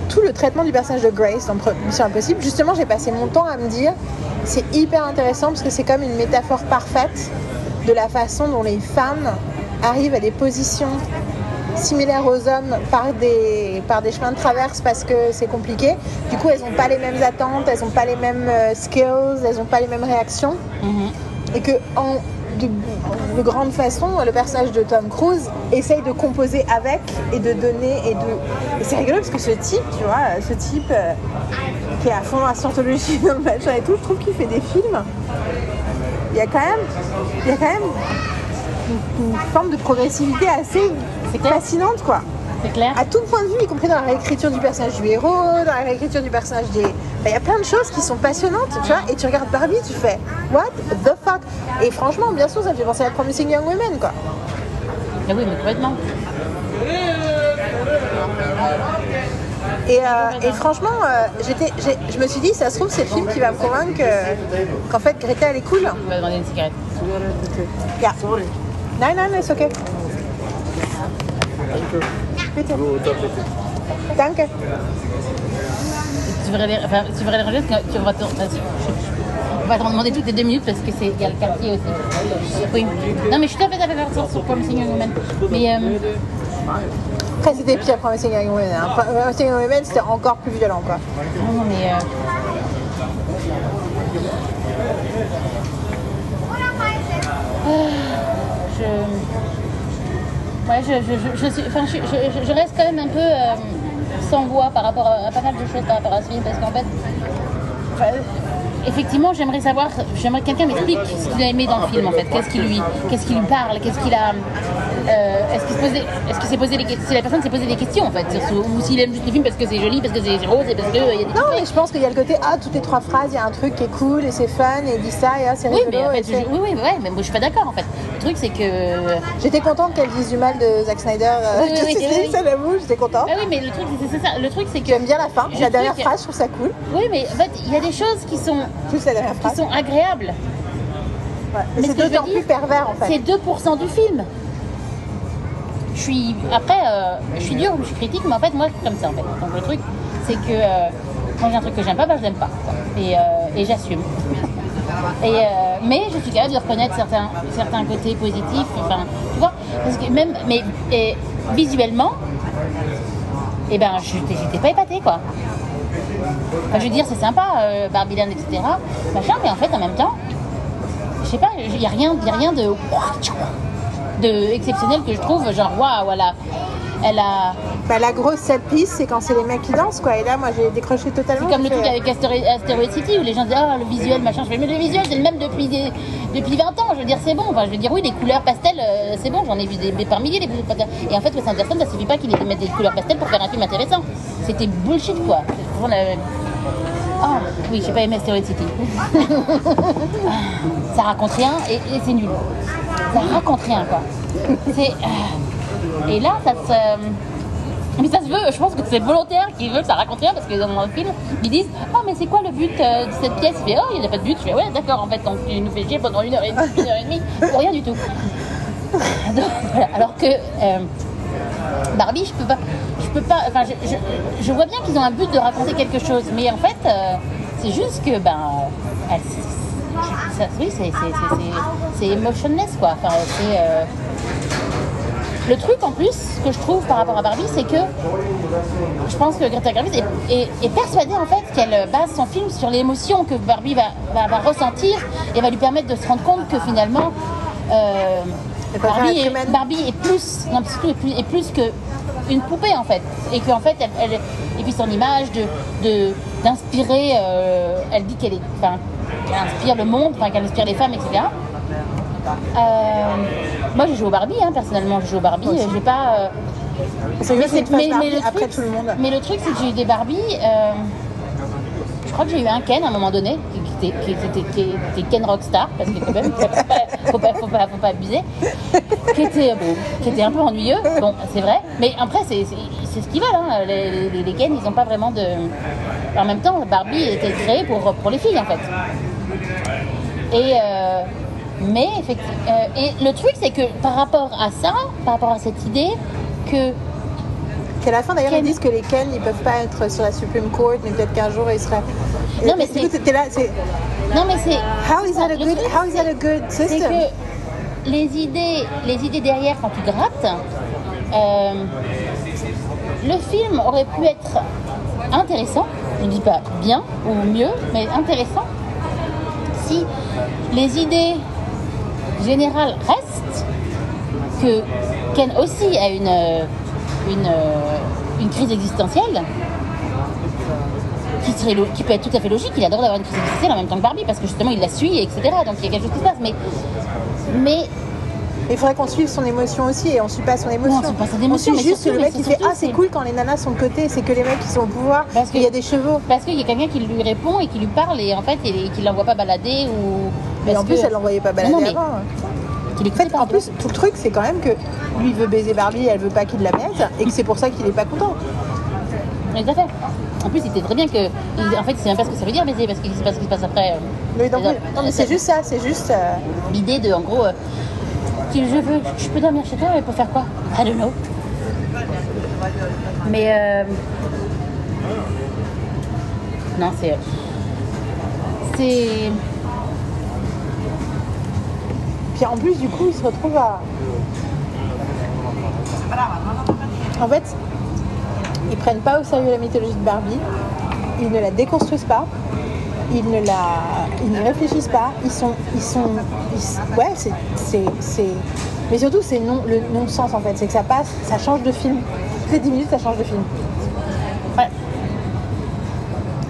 tout le traitement du personnage de Grace dans Mission Impossible, justement, j'ai passé mon temps à me dire c'est hyper intéressant parce que c'est comme une métaphore parfaite de la façon dont les femmes arrivent à des positions similaires aux hommes par des, par des chemins de traverse parce que c'est compliqué. Du coup, elles n'ont pas les mêmes attentes, elles n'ont pas les mêmes euh, skills, elles n'ont pas les mêmes réactions. Et que en de, de grande façon, le personnage de Tom Cruise essaye de composer avec et de donner et de. Et c'est rigolo parce que ce type, tu vois, ce type euh, qui est à fond dans la scientologie, dans le machin et tout, je trouve qu'il fait des films. Il y a quand même, il y a quand même une- une forme de progressivité assez fascinante, quoi. C'est clair. À tout point de vue, y compris dans la réécriture du personnage du héros, dans la réécriture du personnage des. Il y a plein de choses qui sont passionnantes, tu vois. Et tu regardes Barbie, tu fais What the fuck? Et franchement, bien sûr, ça me fait penser à Promising Young Women, quoi. Mais oui, mais complètement. Et, euh, et franchement, euh, j'étais, je me suis dit, ça se trouve, c'est le film qui va me convaincre que- qu'en fait, Greta, elle est cool. On va demander une cigarette. Yeah. Non, non, non, c'est ok. Bitte. Danke. Tu voudrais les, enfin, tu les ranger parce que tu vas te- On va t'en demander toutes les deux minutes parce que c'est il y a le quartier aussi. Oui. Non mais je suis tout à fait d'accord sur sur Promising Young Woman. Mais euh, Après, c'était pire Promising Young Women. Hein. Promising Young Women, c'était encore plus violent, quoi. non, non, mais euh, je ouais je, je, je, suis je, reste quand même un peu euh, sans voix par rapport à, à pas mal de choses par rapport à ce film parce qu'en fait effectivement j'aimerais savoir j'aimerais que quelqu'un m'explique ce qu'il a aimé dans le film en fait qu'est-ce qui lui qu'est-ce qui lui parle? Qu'est-ce qu'il a euh, est-ce qu'il se posait est-ce qu'il s'est posé des questions si la personne s'est posé des questions en fait ou s'il aime juste le film parce que c'est joli parce que c'est rose et parce que euh, y a des Non, mais je pense qu'il y a le côté Ah, toutes les trois phrases, il y a un truc qui est cool et c'est fun et il dit ça et ah, c'est oui rigolo. mais en fait je, oui oui ouais mais moi je suis pas d'accord en fait le truc c'est que J'étais contente qu'elle dise du mal de Zack Snyder. Euh, Oui, oui, oui, ça j'étais contente. ah oui mais le truc c'est ça le truc c'est que J'aime bien la fin, la dernière que- phrase, je trouve ça cool. oui mais en fait il y a des choses qui sont Juste la dernière qui sont agréables Ouais. Mais mais c'est ce d'autant plus pervers en fait. c'est 2% du film je suis après euh, je suis dure je suis critique mais en fait moi je suis comme ça en fait donc le truc c'est que euh, quand j'ai un truc que j'aime pas bah je l'aime pas quoi. et, euh, et j'assume et mais je suis capable de reconnaître certains certains côtés positifs enfin tu vois parce que même mais et, visuellement et ben j'étais j'étais pas épatée quoi Enfin, je veux dire c'est sympa euh, etc machin mais en fait en même temps je sais pas il y a rien y a rien de de exceptionnel que je trouve genre waouh a elle a Bah, la grosse piece, c'est quand c'est les mecs qui dansent quoi. Et là, moi j'ai décroché totalement. C'est comme le truc fait, avec Asteroid, Asteroid City où les gens disent ah le visuel machin. Je fais mais le visuel c'est le même depuis des- depuis 20 ans. Je veux dire c'est bon. Enfin je veux dire oui les couleurs pastel euh, c'est bon. J'en ai vu des, des par milliers les. Et en fait Wes Anderson ça suffit pas qu'il ait mettre des couleurs pastel pour faire un film intéressant. C'était bullshit quoi. Ah oui j'ai pas aimé Asteroid City. ça raconte rien et, c'est nul. Ça raconte rien quoi. Euh, et là ça se mais ça se veut, je pense que c'est volontaire qu'ils veulent que ça raconte rien parce que dans le film, ils disent Ah, mais c'est quoi le but euh, de cette pièce? Il fait Oh, il n'y a pas de but. Je fais Ouais, d'accord, en fait, donc tu nous fais chier pendant une heure et demie, une heure et demie pour rien du tout. Alors que euh, Barbie, je peux pas. Je peux pas. Enfin, je, je, je vois bien qu'ils ont un but de raconter quelque chose, mais en fait, euh, c'est juste que, ben. elle- ça- oui, c'est- emotionless, quoi. Enfin, c'est. euh, le truc en plus que je trouve par rapport à Barbie, c'est que je pense que Greta Gerwig est, est- est persuadée en fait qu'elle base son film sur l'émotion que Barbie va, va- va ressentir et va lui permettre de se rendre compte que finalement euh, Barbie, est. Barbie est plus, non, est plus, est plus que une poupée en fait et qu'en fait elle, elle- et puis son image de de- d'inspirer euh, elle dit qu'elle est enfin qu'elle inspire le monde enfin qu'elle inspire les femmes etc euh, moi j'ai joué au Barbie hein, personnellement j'ai joué au Barbie j'ai pas euh, mais, Barbie le après truc, tout le monde. mais le truc, c'est que j'ai eu des Barbie. euh, je crois que j'ai eu un Ken à un moment donné, qui était, Ken Rockstar, parce que quand même, faut pas, abuser, qui était, qui était un peu ennuyeux, bon, c'est vrai, mais après, c'est ce qu'ils veulent, hein. les, les, les Ken, ils n'ont pas vraiment de... En même temps, Barbie était créée pour, pour les filles, en fait. Et... euh, mais effectivement, et le truc c'est que par rapport à ça, par rapport à cette idée que Qu'à la fin d'ailleurs Ken. ils disent que les Ken ils peuvent pas être sur la Supreme Court, mais peut-être qu'un jour ils seraient. Non, mais c'est- là, c'est. non mais c'est How is that a good? How is that a good c'est system? que les idées, les idées derrière quand tu grattes, euh, le film aurait pu être intéressant, je ne dis pas bien ou mieux, mais intéressant si les idées générales restent, que Ken aussi a une, euh, une, euh, une crise existentielle, qui, serait qui peut être tout à fait logique. Il adore d'avoir une crise existentielle en même temps que Barbie parce que justement il la suit, etc. Donc il y a quelque chose qui se passe. Mais, mais Il faudrait qu'on suive son émotion aussi et on suit pas son émotion. on suit pas son émotion, On mais juste surtout- le mec qui fait Ah, c'est cool quand les nanas sont de côté, c'est que les mecs qui sont au pouvoir, Parce il y a des chevaux. Parce qu'il y a quelqu'un qui lui répond et qui lui parle et en fait, et qui l'envoie pas balader ou. Mais en plus, elle l'envoyait pas balader Non, mais- avant. Qui En plus, tout le truc, c'est quand même que lui veut baiser Barbie, elle veut pas qu'il la baise, et que c'est pour ça qu'il est pas content. Oui, tout à fait. En plus, il était très bien que. il- En fait, il sait même pas ce que ça veut dire baiser parce qu'il sait pas ce qui se passe après. euh, Mais donc, non, mais c'est juste ça, c'est juste. euh, L'idée de, en gros, euh, je veux, je peux dormir chez toi, mais pour faire quoi? I don't know. Mais euh, non, c'est c'est Puis en plus, du coup, il se retrouve à. En fait, ils prennent pas au sérieux la mythologie de Barbie, ils ne la déconstruisent pas, ils ne la, ils réfléchissent pas, ils sont, ils sont, ils ouais, c'est, c'est, mais surtout c'est non, le non-sens en fait, c'est que ça passe, ça change de film. Les 10 minutes, ça change de film. ouais.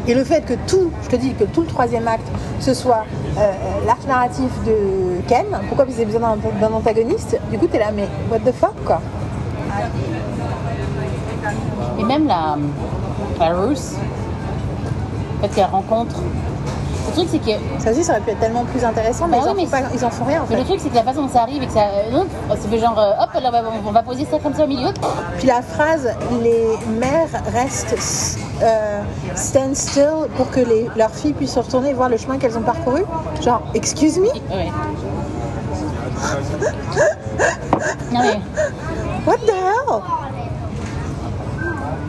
Et le fait que tout, je te dis que tout le troisième acte, ce soit l'arc narratif de Ken, pourquoi qu'ils avaient besoin d'un- antagoniste, du coup t'es là, mais what the fuck quoi Et même la, la Ruth, en fait, qu'elle rencontre. Le truc, c'est que Ça aussi, ça aurait pu être tellement plus intéressant, mais, Bah ils, en oui, font mais pas- ils en font rien en Mais fait. le truc, c'est que la façon dont ça arrive et que ça. euh, non, ça fait genre, euh, hop, là, on va poser ça comme ça au milieu. Puis la phrase, les mères restent euh, stand still pour que les, leurs filles puissent se retourner et voir le chemin qu'elles ont parcouru. Genre, excuse me? Ouais. Non mais, What the hell?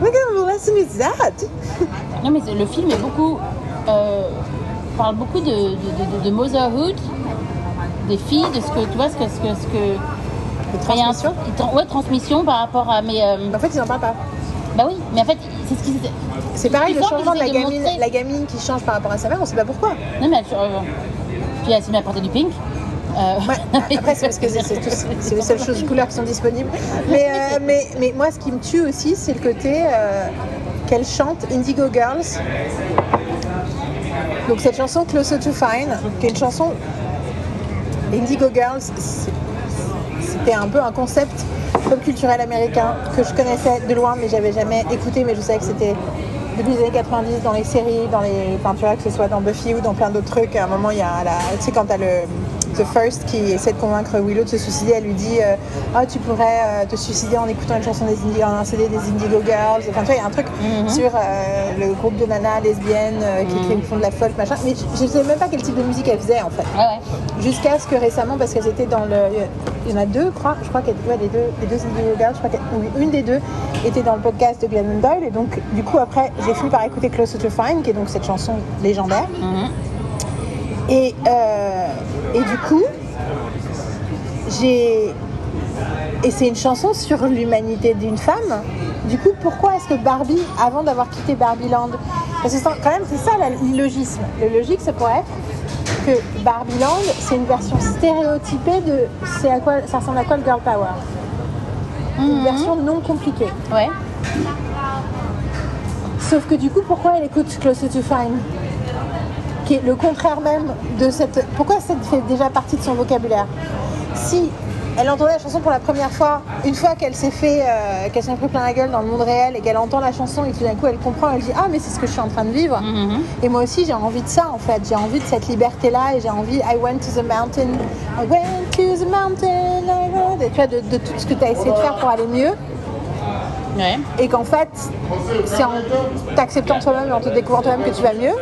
What kind of lesson is that? Non mais le film est beaucoup. euh, parle beaucoup de, de, de- de motherhood, des filles, de ce que tu vois, ce que. Ce que, ce que De transmission? Ouais, transmission par rapport à. Mais, euh, En fait, ils en parlent pas. bah oui, mais en fait, c'est pareil, le changement de la gamine, la gamine qui change par rapport à sa mère, on sait pas pourquoi. Non mais. euh, puis elle s'est mis à porter du pink. Euh, Ouais, après, c'est parce que c'est les seules choses couleurs qui sont disponibles. Mais, euh, mais, mais moi, ce qui me tue aussi, c'est le côté euh, qu'elle chante Indigo Girls. Donc, cette chanson Closer to Fine, qui est une chanson. Indigo Girls, c'était un peu un concept pop culturel américain que je connaissais de loin, mais j'avais jamais écouté, mais je savais que c'était depuis les années 90 dans les séries, dans les. Vois, que ce soit dans Buffy ou dans plein d'autres trucs. À un moment, il y a la. Tu sais, quand t'as le. The First qui essaie de convaincre Willow de se suicider, elle lui dit euh, Ah, tu pourrais euh, te suicider en écoutant une chanson des Indi- un CD des Indigo Girls. Enfin, tu vois, il y a un truc sur euh, le groupe de nanas lesbiennes euh, qui, qui font de la folk, machin. Mais je ne sais même pas quel type de musique elle faisait en fait. Ouais. Jusqu'à ce que récemment, parce qu'elles étaient dans le. Il y en a deux, je crois. Je crois que ouais, les deux, les deux Girls, je crois que une des deux était dans le podcast de Glennon Doyle. Et donc, du coup, après, j'ai fini par écouter Closer to Fine, qui est donc cette chanson légendaire. Et, euh, et du coup, j'ai. Et c'est une chanson sur l'humanité d'une femme. Du coup, pourquoi est-ce que Barbie, avant d'avoir quitté Barbieland, parce que quand même c'est ça l'illogisme. Le logique, ça pourrait être que Barbieland, c'est une version stéréotypée de c'est à quoi ça ressemble à quoi le girl power? Une version non compliquée. Ouais. Sauf que du coup, pourquoi elle écoute Closer to Fine? Qui est le contraire même de cette. Pourquoi ça fait déjà partie de son vocabulaire? Si elle entendait la chanson pour la première fois, une fois qu'elle s'est fait, euh, qu'elle s'est pris plein la gueule dans le monde réel et qu'elle entend la chanson et tout d'un coup elle comprend, elle dit Ah, mais c'est ce que je suis en train de vivre. Et moi aussi, j'ai envie de ça en fait. J'ai envie de cette liberté-là et j'ai envie. I went to the mountain. I went to the mountain. I went- Tu vois, de, de tout ce que tu as essayé de faire pour aller mieux Ouais. et qu'en fait, c'est en t'acceptant toi-même et en te découvrant toi-même que tu vas mieux.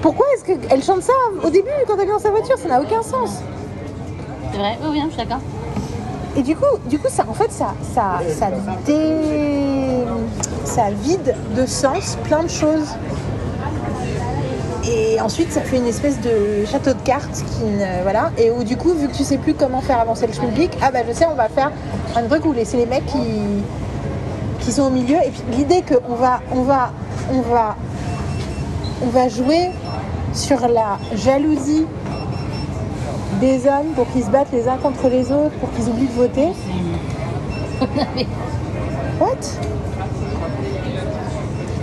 Pourquoi est-ce qu'elle chante ça au début quand elle est dans sa voiture? Ça n'a aucun sens. C'est oui, oui, je suis d'accord. Et du coup, du coup ça, en fait, ça, ça, ça, vide de sens plein de choses. Et ensuite, ça fait une espèce de château de cartes qui, voilà. Et où du coup, vu que tu sais plus comment faire avancer le public, ah bah je sais, on va faire un truc où laisser les mecs qui, qui sont au milieu. Et puis l'idée qu'on va, on va, on va, on va jouer sur la jalousie des hommes pour qu'ils se battent les uns contre les autres, pour qu'ils oublient de voter. What?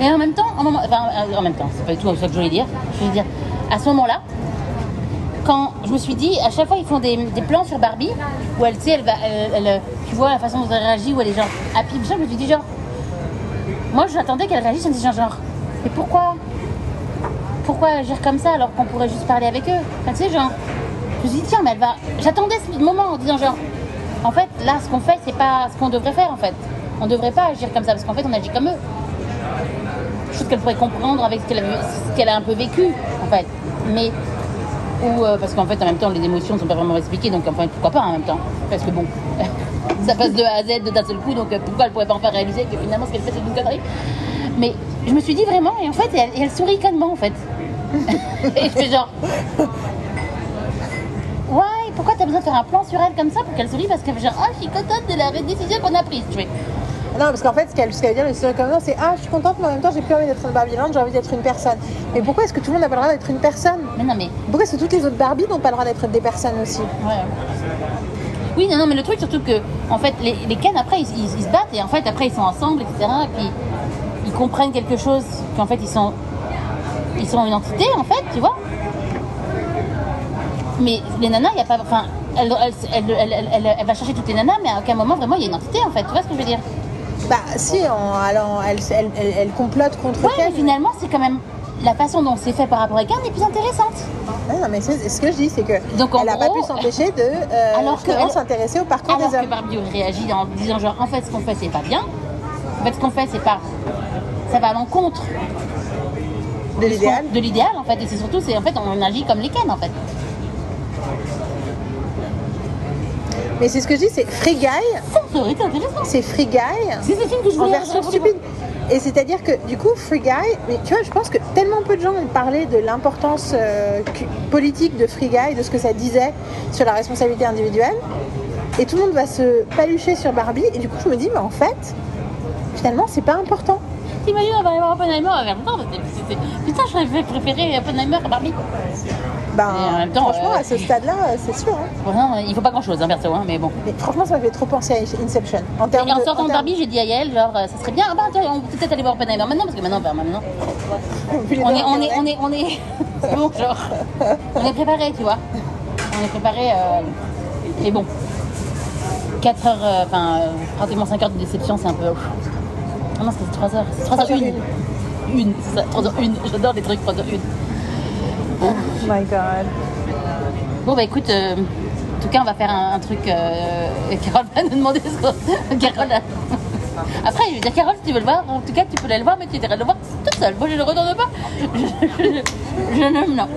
Et en même temps, en, moment- enfin, euh, en même temps, c'est pas du tout ça que je voulais dire. Je veux dire, à ce moment-là, quand je me suis dit, à chaque fois ils font des, des plans sur Barbie, où elle, tu sais, elle va, elle, elle- tu vois la façon dont elle réagit, où elle est genre happy, je me suis dit genre, moi j'attendais qu'elle réagisse, je me suis dit genre, genre, mais pourquoi? Pourquoi agir comme ça alors qu'on pourrait juste parler avec eux? Enfin, tu sais, genre, me suis dit, tiens, mais elle va. J'attendais ce moment en disant genre, en fait, là, ce qu'on fait, c'est pas ce qu'on devrait faire en fait. On devrait pas agir comme ça, parce qu'en fait, on agit comme eux. Chose qu'elle pourrait comprendre avec ce qu'elle a, un peu vécu, en fait. Mais ou euh, parce qu'en fait en même temps les émotions ne sont pas vraiment expliquées donc enfin pourquoi pas en même temps parce que bon ça passe de A à Z d'un seul coup donc euh, pourquoi elle pourrait pas en faire réaliser que finalement ce qu'elle fait c'est une connerie? Mais je me suis dit vraiment et en fait elle, sourit calmement en fait et je fais genre pourquoi t'as besoin de faire un plan sur elle comme ça pour qu'elle sourie parce qu'elle fait genre ah je suis contente de la décision qu'on a prise tu fais Non, parce qu'en fait, ce qu'elle veut dire, le sourire comme ça, c'est Ah, je suis contente, mais en même temps, j'ai plus envie d'être une Barbie-Land, j'ai envie d'être une personne. Mais pourquoi est-ce que tout le monde n'a pas le droit d'être une personne? Mais non mais Pourquoi est-ce que toutes les autres Barbies n'ont pas le droit d'être des personnes aussi? Ouais. Oui, non, non, mais le truc, surtout que, en fait, les, les Ken, après, ils, ils- ils se battent et en fait, après, ils sont ensemble, etc. Et puis, ils comprennent quelque chose, qu'en fait, ils sont, ils sont une entité, en fait, tu vois. Mais les nanas, il n'y a pas. Enfin, elle, elle, elle, elle, va chercher toutes les nanas, mais à aucun moment, vraiment, il y a une entité, en fait. Tu vois ce que je veux dire? Bah, si, en allant, elle, elle, elle, elle complote contre Ouais, mais finalement, c'est quand même. La façon dont c'est fait par rapport à Ken est plus intéressante. Ouais, non, mais ce que je dis, c'est que Donc, elle n'a pas pu s'empêcher de euh, alors que s'intéresser au parcours Alors des que. Barbie réagit en disant genre en fait ce qu'on fait c'est pas bien. En fait ce qu'on fait c'est pas ça va à l'encontre De l'idéal. de l'idéal en fait et c'est surtout c'est en fait on agit comme les Ken en fait. Mais c'est ce que je dis, c'est Free Guy, c'est Free Guy C'est ce film que je en voulais version je voulais- stupide. Et c'est-à-dire que du coup, Free Guy, mais tu vois, je pense que tellement peu de gens ont parlé de l'importance euh, politique de Free Guy, de ce que ça disait sur la responsabilité individuelle. Et tout le monde va se palucher sur Barbie. Et du coup, je me dis, mais en fait, finalement, c'est pas important. T'imagines on va aller voir Oppenheimer c'était- c'était- Putain j'aurais préféré Oppenheimer à Barbie. Ben, Et en même temps, franchement, euh, à ce stade-là, euh, c'est sûr. hein. Non, il faut pas grand chose hein, perso hein, mais bon. Mais franchement, ça m'a fait trop penser à Inception. En termes Et en sortant de Barbie j'ai dit à Yael genre euh, ça serait bien ah bah on peut peut-être aller voir Oppenheimer maintenant parce que maintenant maintenant on deux est, on est, on est, on est, c'est bon, genre, on est préparé, tu vois. On est préparé, euh, et bon, 4 heures, enfin, euh, pratiquement 5 heures de déception, c'est un peu. Ah non, c'est 3 heures, c'est 3 heures 1. Une, c'est ça, 3 heures 1. J'adore les trucs 3 heures 1. Oh my god. Bon, bah écoute, euh, en tout cas, on va faire un, un truc. Euh, Carole va nous demander ce qu'on. Carole. a- Après, je vais dire, Carole, si tu veux le voir, en tout cas, tu peux aller le voir, mais tu irais le voir toute seule. Moi, je ne le retourne pas. Je, je, je ne. Non.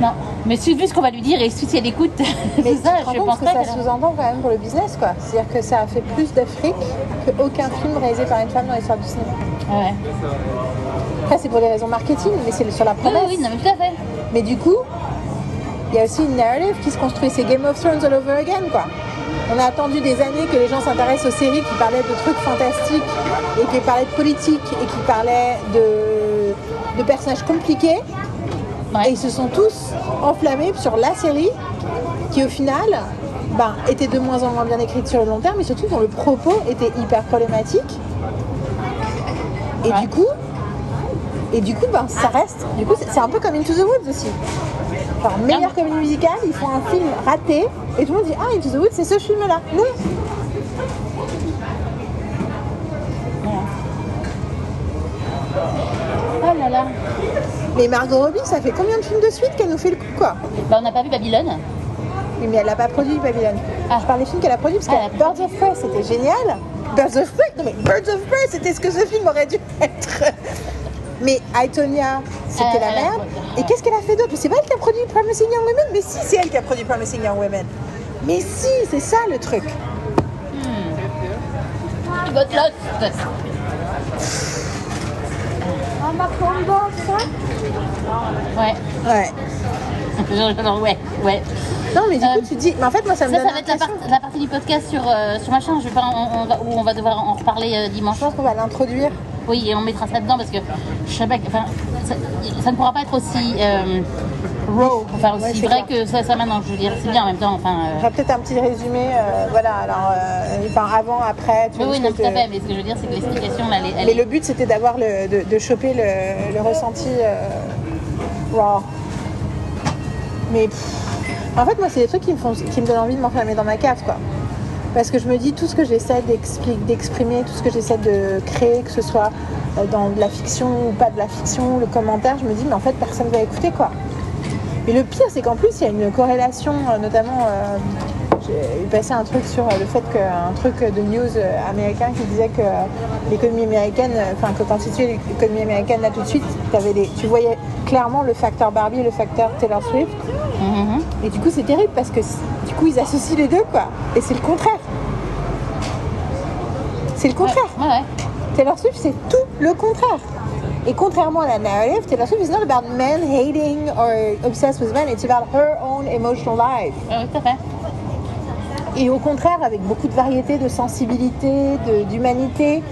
Non. Mais vu ce qu'on va lui dire et si elle écoute, Mais ça, je pense que ça sous-entend quand même pour le business, quoi. C'est-à-dire que ça a fait plus d'Afrique qu'aucun film réalisé par une femme dans l'histoire du cinéma. Ouais. Après, c'est pour des raisons marketing, mais c'est sur la promesse. oui, oui, non, mais tout à fait. Mais du coup, il y a aussi une narrative qui se construit. C'est Game of Thrones all over again, quoi. On a attendu des années que les gens s'intéressent aux séries qui parlaient de trucs fantastiques et qui parlaient de politique et qui parlaient de, de personnages compliqués. Ouais. Et ils se sont tous enflammés sur la série qui, au final, ben, était de moins en moins bien écrite sur le long terme, mais surtout dont le propos était hyper problématique. Et Ouais. du coup, et du coup, ben, ça reste. Du coup, c'est un peu comme Into the Woods aussi. Genre, meilleure comédie musicale, ils font un film raté, et tout le monde dit Ah, Into the Woods, c'est ce film-là. Non Oh là là. Mais Margot Robbie, ça fait combien de films de suite qu'elle nous fait le coup, quoi? Bah, on n'a pas vu Babylone. Oui, mais elle n'a pas produit Babylone. Ah. Je parle des films qu'elle a produits parce Ah, que Birds of Prey c'était génial. Birds of Prey, non mais Birds of Prey c'était ce que ce film aurait dû être. Mais Aitonia, c'était Euh, la a merde. Et qu'est-ce qu'elle a fait d'autre c'est pas elle qui a produit Promising Young Women Mais si, c'est elle qui a produit Promising Young Women. Mais si, c'est ça le truc. Got lost. Ouais. Ouais. Genre, ouais, ouais. Non mais du Euh, coup tu dis, mais en fait moi ça me Ça, donne ça va être la, l'impression. part- la partie du podcast sur, euh, sur machin, je vais pas, on, on va, où on va devoir en reparler euh, dimanche. Je pense qu'on va l'introduire. Oui, et on mettra ça dedans parce que je sais pas, que- enfin, ça, ça ne pourra pas être aussi euh, raw, enfin aussi Ouais, vrai clair. que ça, ça maintenant. Je veux dire, c'est bien en même temps. Enfin, euh, peut-être un petit résumé, euh, voilà, alors, euh, enfin avant, après, tu oui, non, tout à fait. Mais ce que je veux dire, c'est que l'explication, là, elle, Mais est- le but c'était d'avoir le, de, de choper le, le ressenti raw. Mais pff, en fait, moi, c'est des trucs qui me, font, qui me donnent envie de m'enfermer dans ma cave, quoi. Parce que je me dis, tout ce que j'essaie d'exprimer, tout ce que j'essaie de créer, que ce soit euh, dans de la fiction ou pas de la fiction, le commentaire, je me dis, mais en fait, personne va écouter, quoi. Et le pire, c'est qu'en plus, il y a une corrélation, euh, notamment, euh, j'ai passé un truc sur le fait qu'un truc de news américain qui disait que l'économie américaine, enfin, que quand tu tuais l'économie américaine, là tout de suite, t'avais des- tu voyais clairement le facteur Barbie et le facteur Taylor Swift. Mhm. Et du coup, c'est terrible parce que du coup, ils associent les deux, quoi. Et c'est le contraire. C'est le contraire. Ouais, ouais. Taylor Swift, c'est tout le contraire. Et contrairement à la narrative, Taylor Swift is not about men hating or obsessed with men, it's about her own emotional life. Ouais, tout à fait. Et au contraire, avec beaucoup de variété, de sensibilité, d'humanité.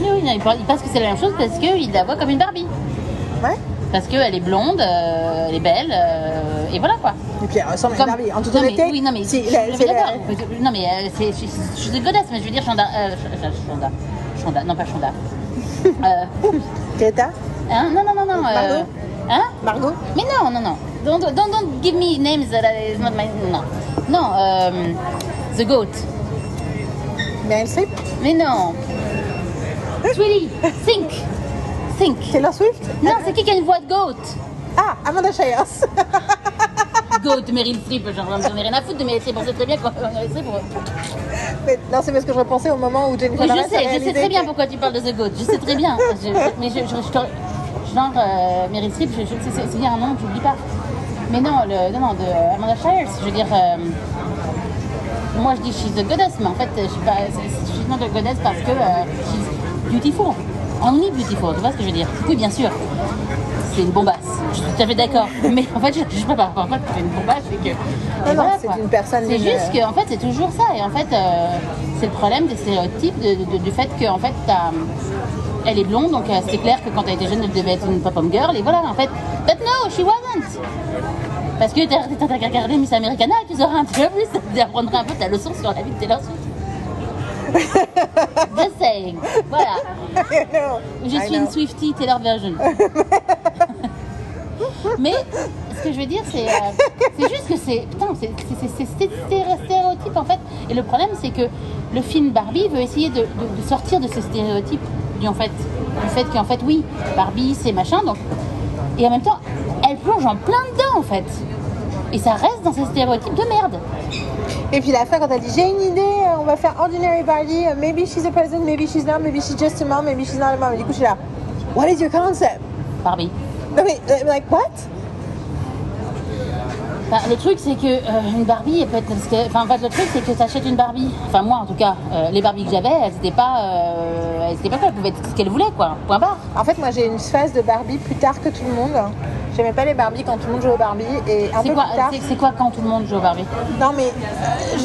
Oui, oui, non, il pense il pense que c'est la même chose parce qu'il la voit comme une Barbie. Ouais. Parce qu'elle est blonde, euh, elle est belle, euh, et voilà quoi. Ressemble à une Comme- Barbie. En toute non, mais- honnêteté, oui, non, mais si, je, la- je d'accord. Non, mais euh, je, je suis une godasse, mais je veux dire Chanda. Euh, Ch- Ch- Chanda. Chanda, non pas Chanda. Euh, Greta, hein, non, non, non, non. euh, Margot hein? Margot, Mais non, non, non. Don't, don't, don't give me names that is not my. Non. Non, euh, The Goat. Meryl Streep, Mais non. Sweetie, think. Think. Taylor Swift. Non, c'est qui qui a une voix de goat? Ah, Amanda Shires. Goat, Meryl Streep, genre, j'en ai rien à foutre de Meryl Streep, on sait très bien quoi. Meryl Streep, on- Mais non, c'est parce que je repensais au moment où Jennifer Oui, je Lawrence a sais, je sais très bien pourquoi tu parles de The Goat. Je sais très bien. Je- mais je, je, je genre, euh, Meryl Streep, je, je, c'est- c'est un nom que j'oublie pas. Mais non, le, non, non, de Amanda Shires, je veux dire. euh, moi, je dis she's a goddess, mais en fait, je suis pas. She's not a goddess parce que euh, she's beautiful. Only beautiful, tu vois ce que je veux dire? Oui, bien sûr. C'est une bombasse. Je suis tout à fait d'accord. Mais en fait, je ne sais pas par rapport à que c'est une bombasse, c'est que. et non, c'est une personne C'est juste que, en fait, c'est toujours ça. Et en fait, euh, c'est le problème des stéréotypes, de- de- du fait qu'en fait, t'as- elle est blonde, donc euh, c'est clair que quand elle était jeune, elle devait être une pop-up girl. Et voilà, en fait. But no, she wasn't. Parce que t'as regarder Miss Americana, tu sauras un peu plus, tu apprendras un peu ta leçon sur la vie de Taylor Swift. Just saying. Voilà. Je suis une. Swiftie Taylor version. Mais ce que je veux dire, c'est euh, juste que c'est putain, c'est c'est- c'est- c'est sté- stéréotype en fait. Et le problème, c'est que le film Barbie veut essayer de, de- de sortir de ces stéréotypes du en fait, du fait qu'en fait oui, Barbie c'est machin donc et en même temps, elle plonge en plein dedans en fait. Et ça reste dans ces stéréotypes de merde. Et puis la fin, quand elle dit j'ai une idée, euh, on va faire Ordinary Barbie, euh, maybe she's a president, maybe she's not, maybe she's just a mom, maybe she's not a mom. Et du coup, je suis là, what is your concept? Barbie. Non mais, euh, like what? Enfin, le truc, c'est que euh, une Barbie, peut être. parce que- Enfin, en fait, le truc, c'est que tu achètes une Barbie. Enfin, moi, en tout cas, euh, les Barbies que j'avais, elles n'étaient pas. Euh, elles étaient pas quoi, elles pouvaient être ce qu'elles voulaient, quoi. Point barre. En fait, moi j'ai une phase de Barbie plus tard que tout le monde. J'aimais pas les Barbies quand tout le monde jouait aux Barbie. Et un C'est peu quoi, plus tard. c'est- quoi quand tout le monde joue aux Barbie Non mais, euh,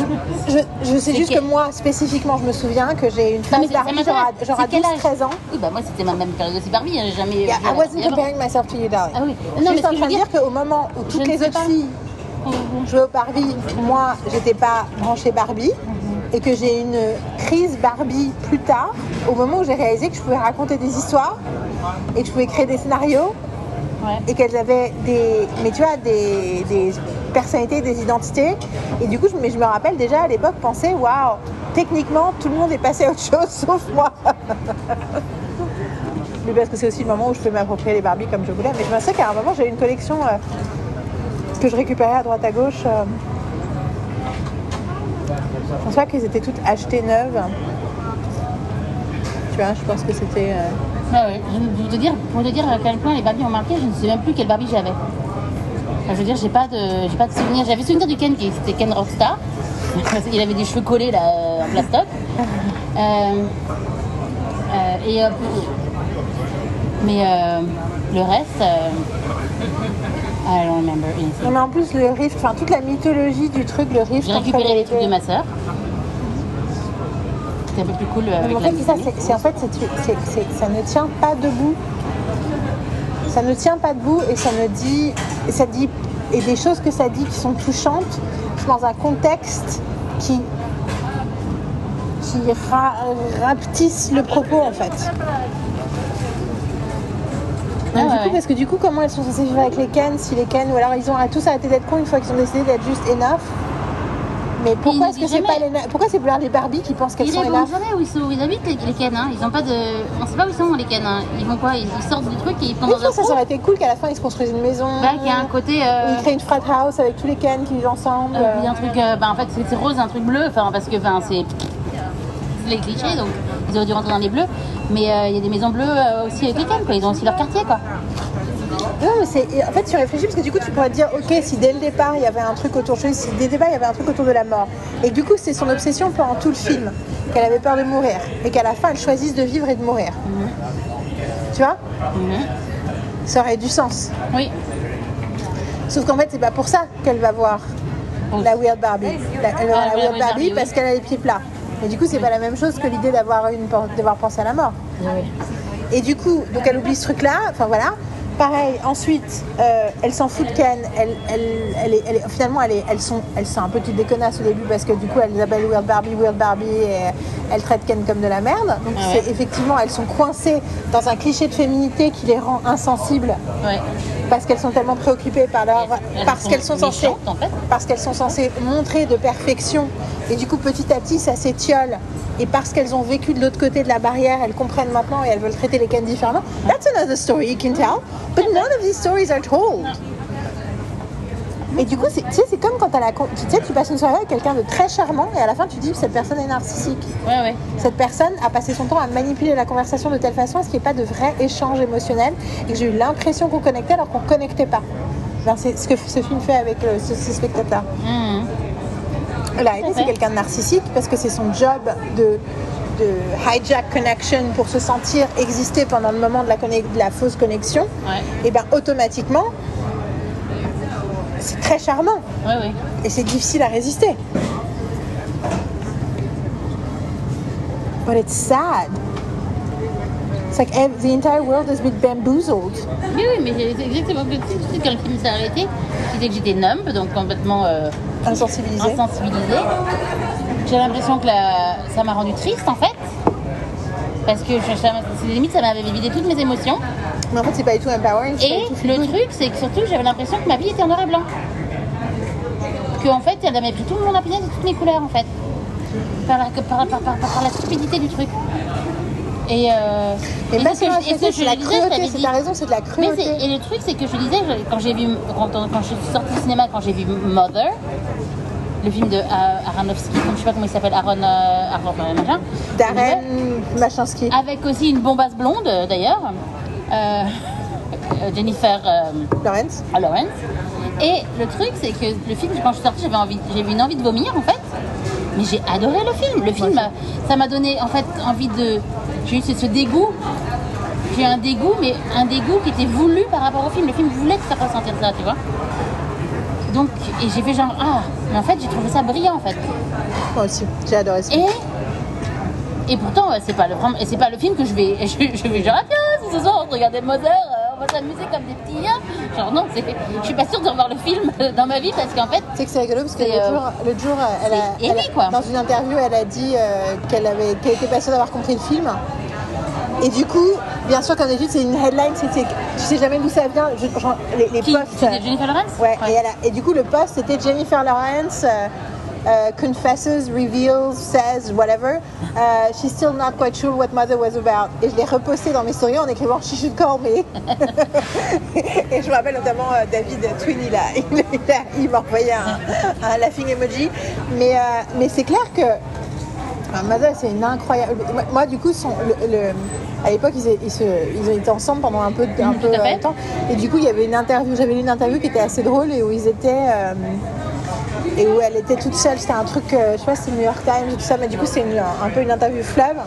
je, je, je sais juste quel- que moi, spécifiquement, je me souviens que j'ai une phase mais Barbie genre à, m'intéresse. genre C'est à quel âge 12-13 ans. Oui, bah moi, c'était ma même période aussi Barbie. J'ai jamais. Yeah, I wasn't comparing myself to you, darling. Ah oui. Non, mais juste ce en train de dire. dire qu'au moment où toutes les autres filles jouaient aux Barbie, moi, j'étais pas branchée Barbie. Et que j'ai une crise Barbie plus tard, au moment où j'ai réalisé que je pouvais raconter des histoires et que je pouvais créer des scénarios Et qu'elles avaient des, mais tu vois, des, des personnalités, des identités. Et du coup, je, mais je me rappelle déjà à l'époque penser, waouh, techniquement, tout le monde est passé à autre chose sauf moi. Mais parce que c'est aussi le moment où je peux m'approprier les Barbies comme je voulais. Mais je me souviens qu'à un moment, j'ai une collection euh, que je récupérais à droite à gauche. euh. Je pense pas qu'elles étaient toutes achetées neuves. Tu vois, je pense que c'était. euh, Ah ouais. Je- Pour te dire, pour te dire à quel point les Barbies ont marqué, je ne sais même plus quelle Barbie j'avais. Enfin, je veux dire, j'ai pas de, j'ai pas de souvenir. J'avais souvenir du Ken qui c'était Ken Rockstar. Il avait des cheveux collés là en plastoc. Euh, euh, et euh, mais euh, le reste, euh, I don't remember anything. Non, mais en plus, le rift, enfin toute la mythologie du truc, le rift. J'ai récupéré les trucs deux. de ma sœur. C'était un peu plus cool euh, avec en fait, c'est ça, c'est- en fait, c'est- ça ne tient pas debout. Ça ne tient pas debout et ça ne dit, et ça dit, et des choses que ça dit qui sont touchantes dans un contexte qui qui ra- rapetisse le propos en fait. Ah du ouais, coup, ouais. parce que du coup, comment elles sont censées vivre avec les Ken si les Ken, ou alors ils ont tous arrêté d'être cons une fois qu'ils ont décidé d'être juste enough. Mais pourquoi ils est-ce que c'est pas les pourquoi c'est plus les Barbie qui pensent qu'elles Ils sont les vont jamais où ils, sont, où ils habitent, les. Hein. Ils ont pas de. On sait pas où ils sont, les Ken. Hein. Ils vont quoi? Ils, ils sortent du truc et ils vont Oui, dans ça, ça, aurait été cool qu'à la fin ils se construisent une maison. Bah, qu'il y a un côté. Euh, Ils créent une frat house avec tous les Ken qui vivent ensemble. euh, il y a un truc. euh, bah, en fait, c'est- rose, un truc bleu. Enfin, parce que enfin, c'est. les clichés, donc ils auraient dû rentrer dans les bleus. Mais euh, il y a des maisons bleues euh, aussi avec les Ken, quoi. Ils ont aussi leur quartier, quoi. Non, mais c'est. En fait, tu réfléchis parce que du coup, tu pourrais te dire, ok, si dès le départ il y avait un truc autour, je si dès le départ il y avait un truc autour de la mort, et du coup c'est son obsession pendant tout le film, qu'elle avait peur de mourir, et qu'à la fin elle choisisse de vivre et de mourir. Tu vois? Ça aurait du sens. Oui. Sauf qu'en fait, c'est pas pour ça qu'elle va voir la Weird Barbie. La- elle va voir Ah, la Weird Barbie parce qu'elle a les pieds plats. Et du coup, c'est pas la même chose que l'idée d'avoir une d'avoir pensé à la mort. Et du coup, donc elle oublie ce truc-là. Enfin voilà. Pareil. Ensuite, euh, elle s'en fout de Ken. Elle, elle, elle, finalement, elles sont, elles sont un peu toutes des connasses au début parce que du coup, elles appellent Weird Barbie, Weird Barbie, et elles traitent Ken comme de la merde. Donc Ah ouais. c'est effectivement, elles sont coincées dans un cliché de féminité qui les rend insensibles Ouais. Parce qu'elles sont tellement préoccupées par leur, parce qu'elles sont censées, parce qu'elles sont censées montrer de perfection. Et du coup, petit à petit, ça s'étiole. Et parce qu'elles ont vécu de l'autre côté de la barrière, elles comprennent maintenant et elles veulent traiter les Ken différemment. That's another story you can tell, but none of these stories are told. Et du coup, c'est- tu sais, c'est comme quand la, tu sais, tu passes une soirée avec quelqu'un de très charmant et à la fin tu dis cette personne est narcissique. Ouais, ouais. Cette personne a passé son temps à manipuler la conversation de telle façon à ce qu'il n'y ait pas de vrai échange émotionnel et que j'ai eu l'impression qu'on connectait alors qu'on ne connectait pas. Ben, c'est ce que ce film fait avec le- ce, ce spectateur. La réalité, c'est quelqu'un de narcissique parce que c'est son job de, de hijack connection pour se sentir exister pendant le moment de la, conne- de la fausse connexion. Ouais. Et bien automatiquement, c'est très charmant et c'est difficile à résister. But it's sad. It's like the entire world has been bamboozled. Oui, oui, mais c'est exactement que quand le film s'est arrêté, je disais que j'étais numb, donc complètement euh, Insensibilisé. insensibilisée. J'ai l'impression que la- ça m'a rendue triste en fait. Parce que je, limite, ça m'avait vidé toutes mes émotions. Mais en fait, c'est pas du tout empowering. Et tout le truc, c'est que surtout, j'avais l'impression que ma vie était en noir et blanc. Que en fait, elle avait pris tout mon opinion de toutes mes couleurs en fait. Par la, par, par- par- par la stupidité du truc. Et, euh, Et et pas c'est ce que je- que la cruauté, c'est ta raison, c'est de la cruauté. et le truc, c'est que je disais, quand j'ai vu, quand, quand je suis sortie du cinéma, quand j'ai vu Mother, le film de euh, Aronofsky, comme je sais pas comment il s'appelle, Aaron, euh, Aaron euh, machin, Darren Machinsky. avec aussi une bombasse blonde euh, d'ailleurs, euh, euh, Jennifer euh, Lawrence. Lawrence. Et le truc, c'est que le film, quand je suis sortie, j'avais envie, j'ai eu une envie de vomir en fait. Mais j'ai adoré le film. Le film, ça m'a donné en fait envie de. J'ai eu ce, ce dégoût. J'ai eu un dégoût, mais un dégoût qui était voulu par rapport au film. Le film voulait te faire ressentir ça, tu vois. Donc, et j'ai fait genre, ah, mais en fait, j'ai trouvé ça brillant en fait. Moi aussi, j'ai adoré ça. Et. Et pourtant, euh, c'est pas le et c'est pas le film que je vais, je, je vais genre, ah tiens, si ce soir on regardait Mother, euh, on va s'amuser comme des petits liens. Genre non, c'est, je suis pas sûre de revoir le film dans ma vie parce qu'en fait, Tu sais que c'est rigolo parce que C'est, l'autre euh, jour, l'autre jour, elle a, c'est elle a- Ellie, quoi. dans une interview, elle a dit euh, qu'elle avait, qu'elle était pas sûre d'avoir compris le film. Et du coup, bien sûr, comme d'habitude, c'est une headline, c'est, c'est- tu sais jamais d'où ça vient. Je- genre, les, les qui, posts. c'était Jennifer Lawrence? Ouais, Et, elle a- et du coup, le post, c'était Jennifer Lawrence. Euh, confesses, reveals, says, whatever. Uh, she's still not quite sure what mother was about. Et je l'ai reposté dans mes stories en écrivant She should call me. et je me rappelle notamment euh, David Twin, il, a, il, il m'a envoyé un, un laughing emoji. Mais, euh, mais c'est clair que Mother, c'est une incroyable. Moi, du coup, son, le, le- à l'époque, ils, ils, ils ont été ensemble pendant un peu, un peu fait. euh, de temps. Et du coup, il y avait une interview. J'avais lu une interview qui était assez drôle et où ils étaient. euh, et où elle était toute seule. C'était un truc, euh, je sais pas si c'est New York Times ou tout ça, mais du coup, c'est un peu une interview fleuve.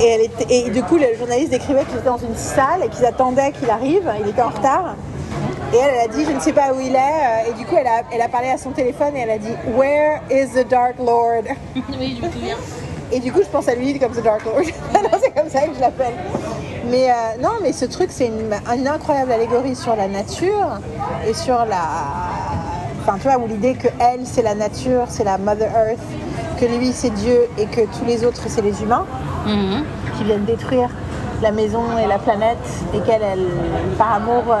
Et, elle était, et du coup, le journaliste décrivait qu'ils étaient dans une salle et qu'ils attendaient qu'il arrive. Il était en retard. Et elle, elle a dit, je ne sais pas où il est. euh, Et du coup, elle a, elle a parlé à son téléphone et elle a dit, Where is the Dark Lord? Oui, je me souviens. Et du coup, je pense à lui comme The Dark Lord. non, c'est comme ça que je l'appelle. Mais euh, non, mais ce truc, c'est une, une incroyable allégorie sur la nature et sur la. Enfin, tu vois, où l'idée que elle, c'est la nature, c'est la Mother Earth, que lui, c'est Dieu et que tous les autres, c'est les humains Mhm. qui viennent détruire la maison et la planète et qu'elle, elle, par amour, euh,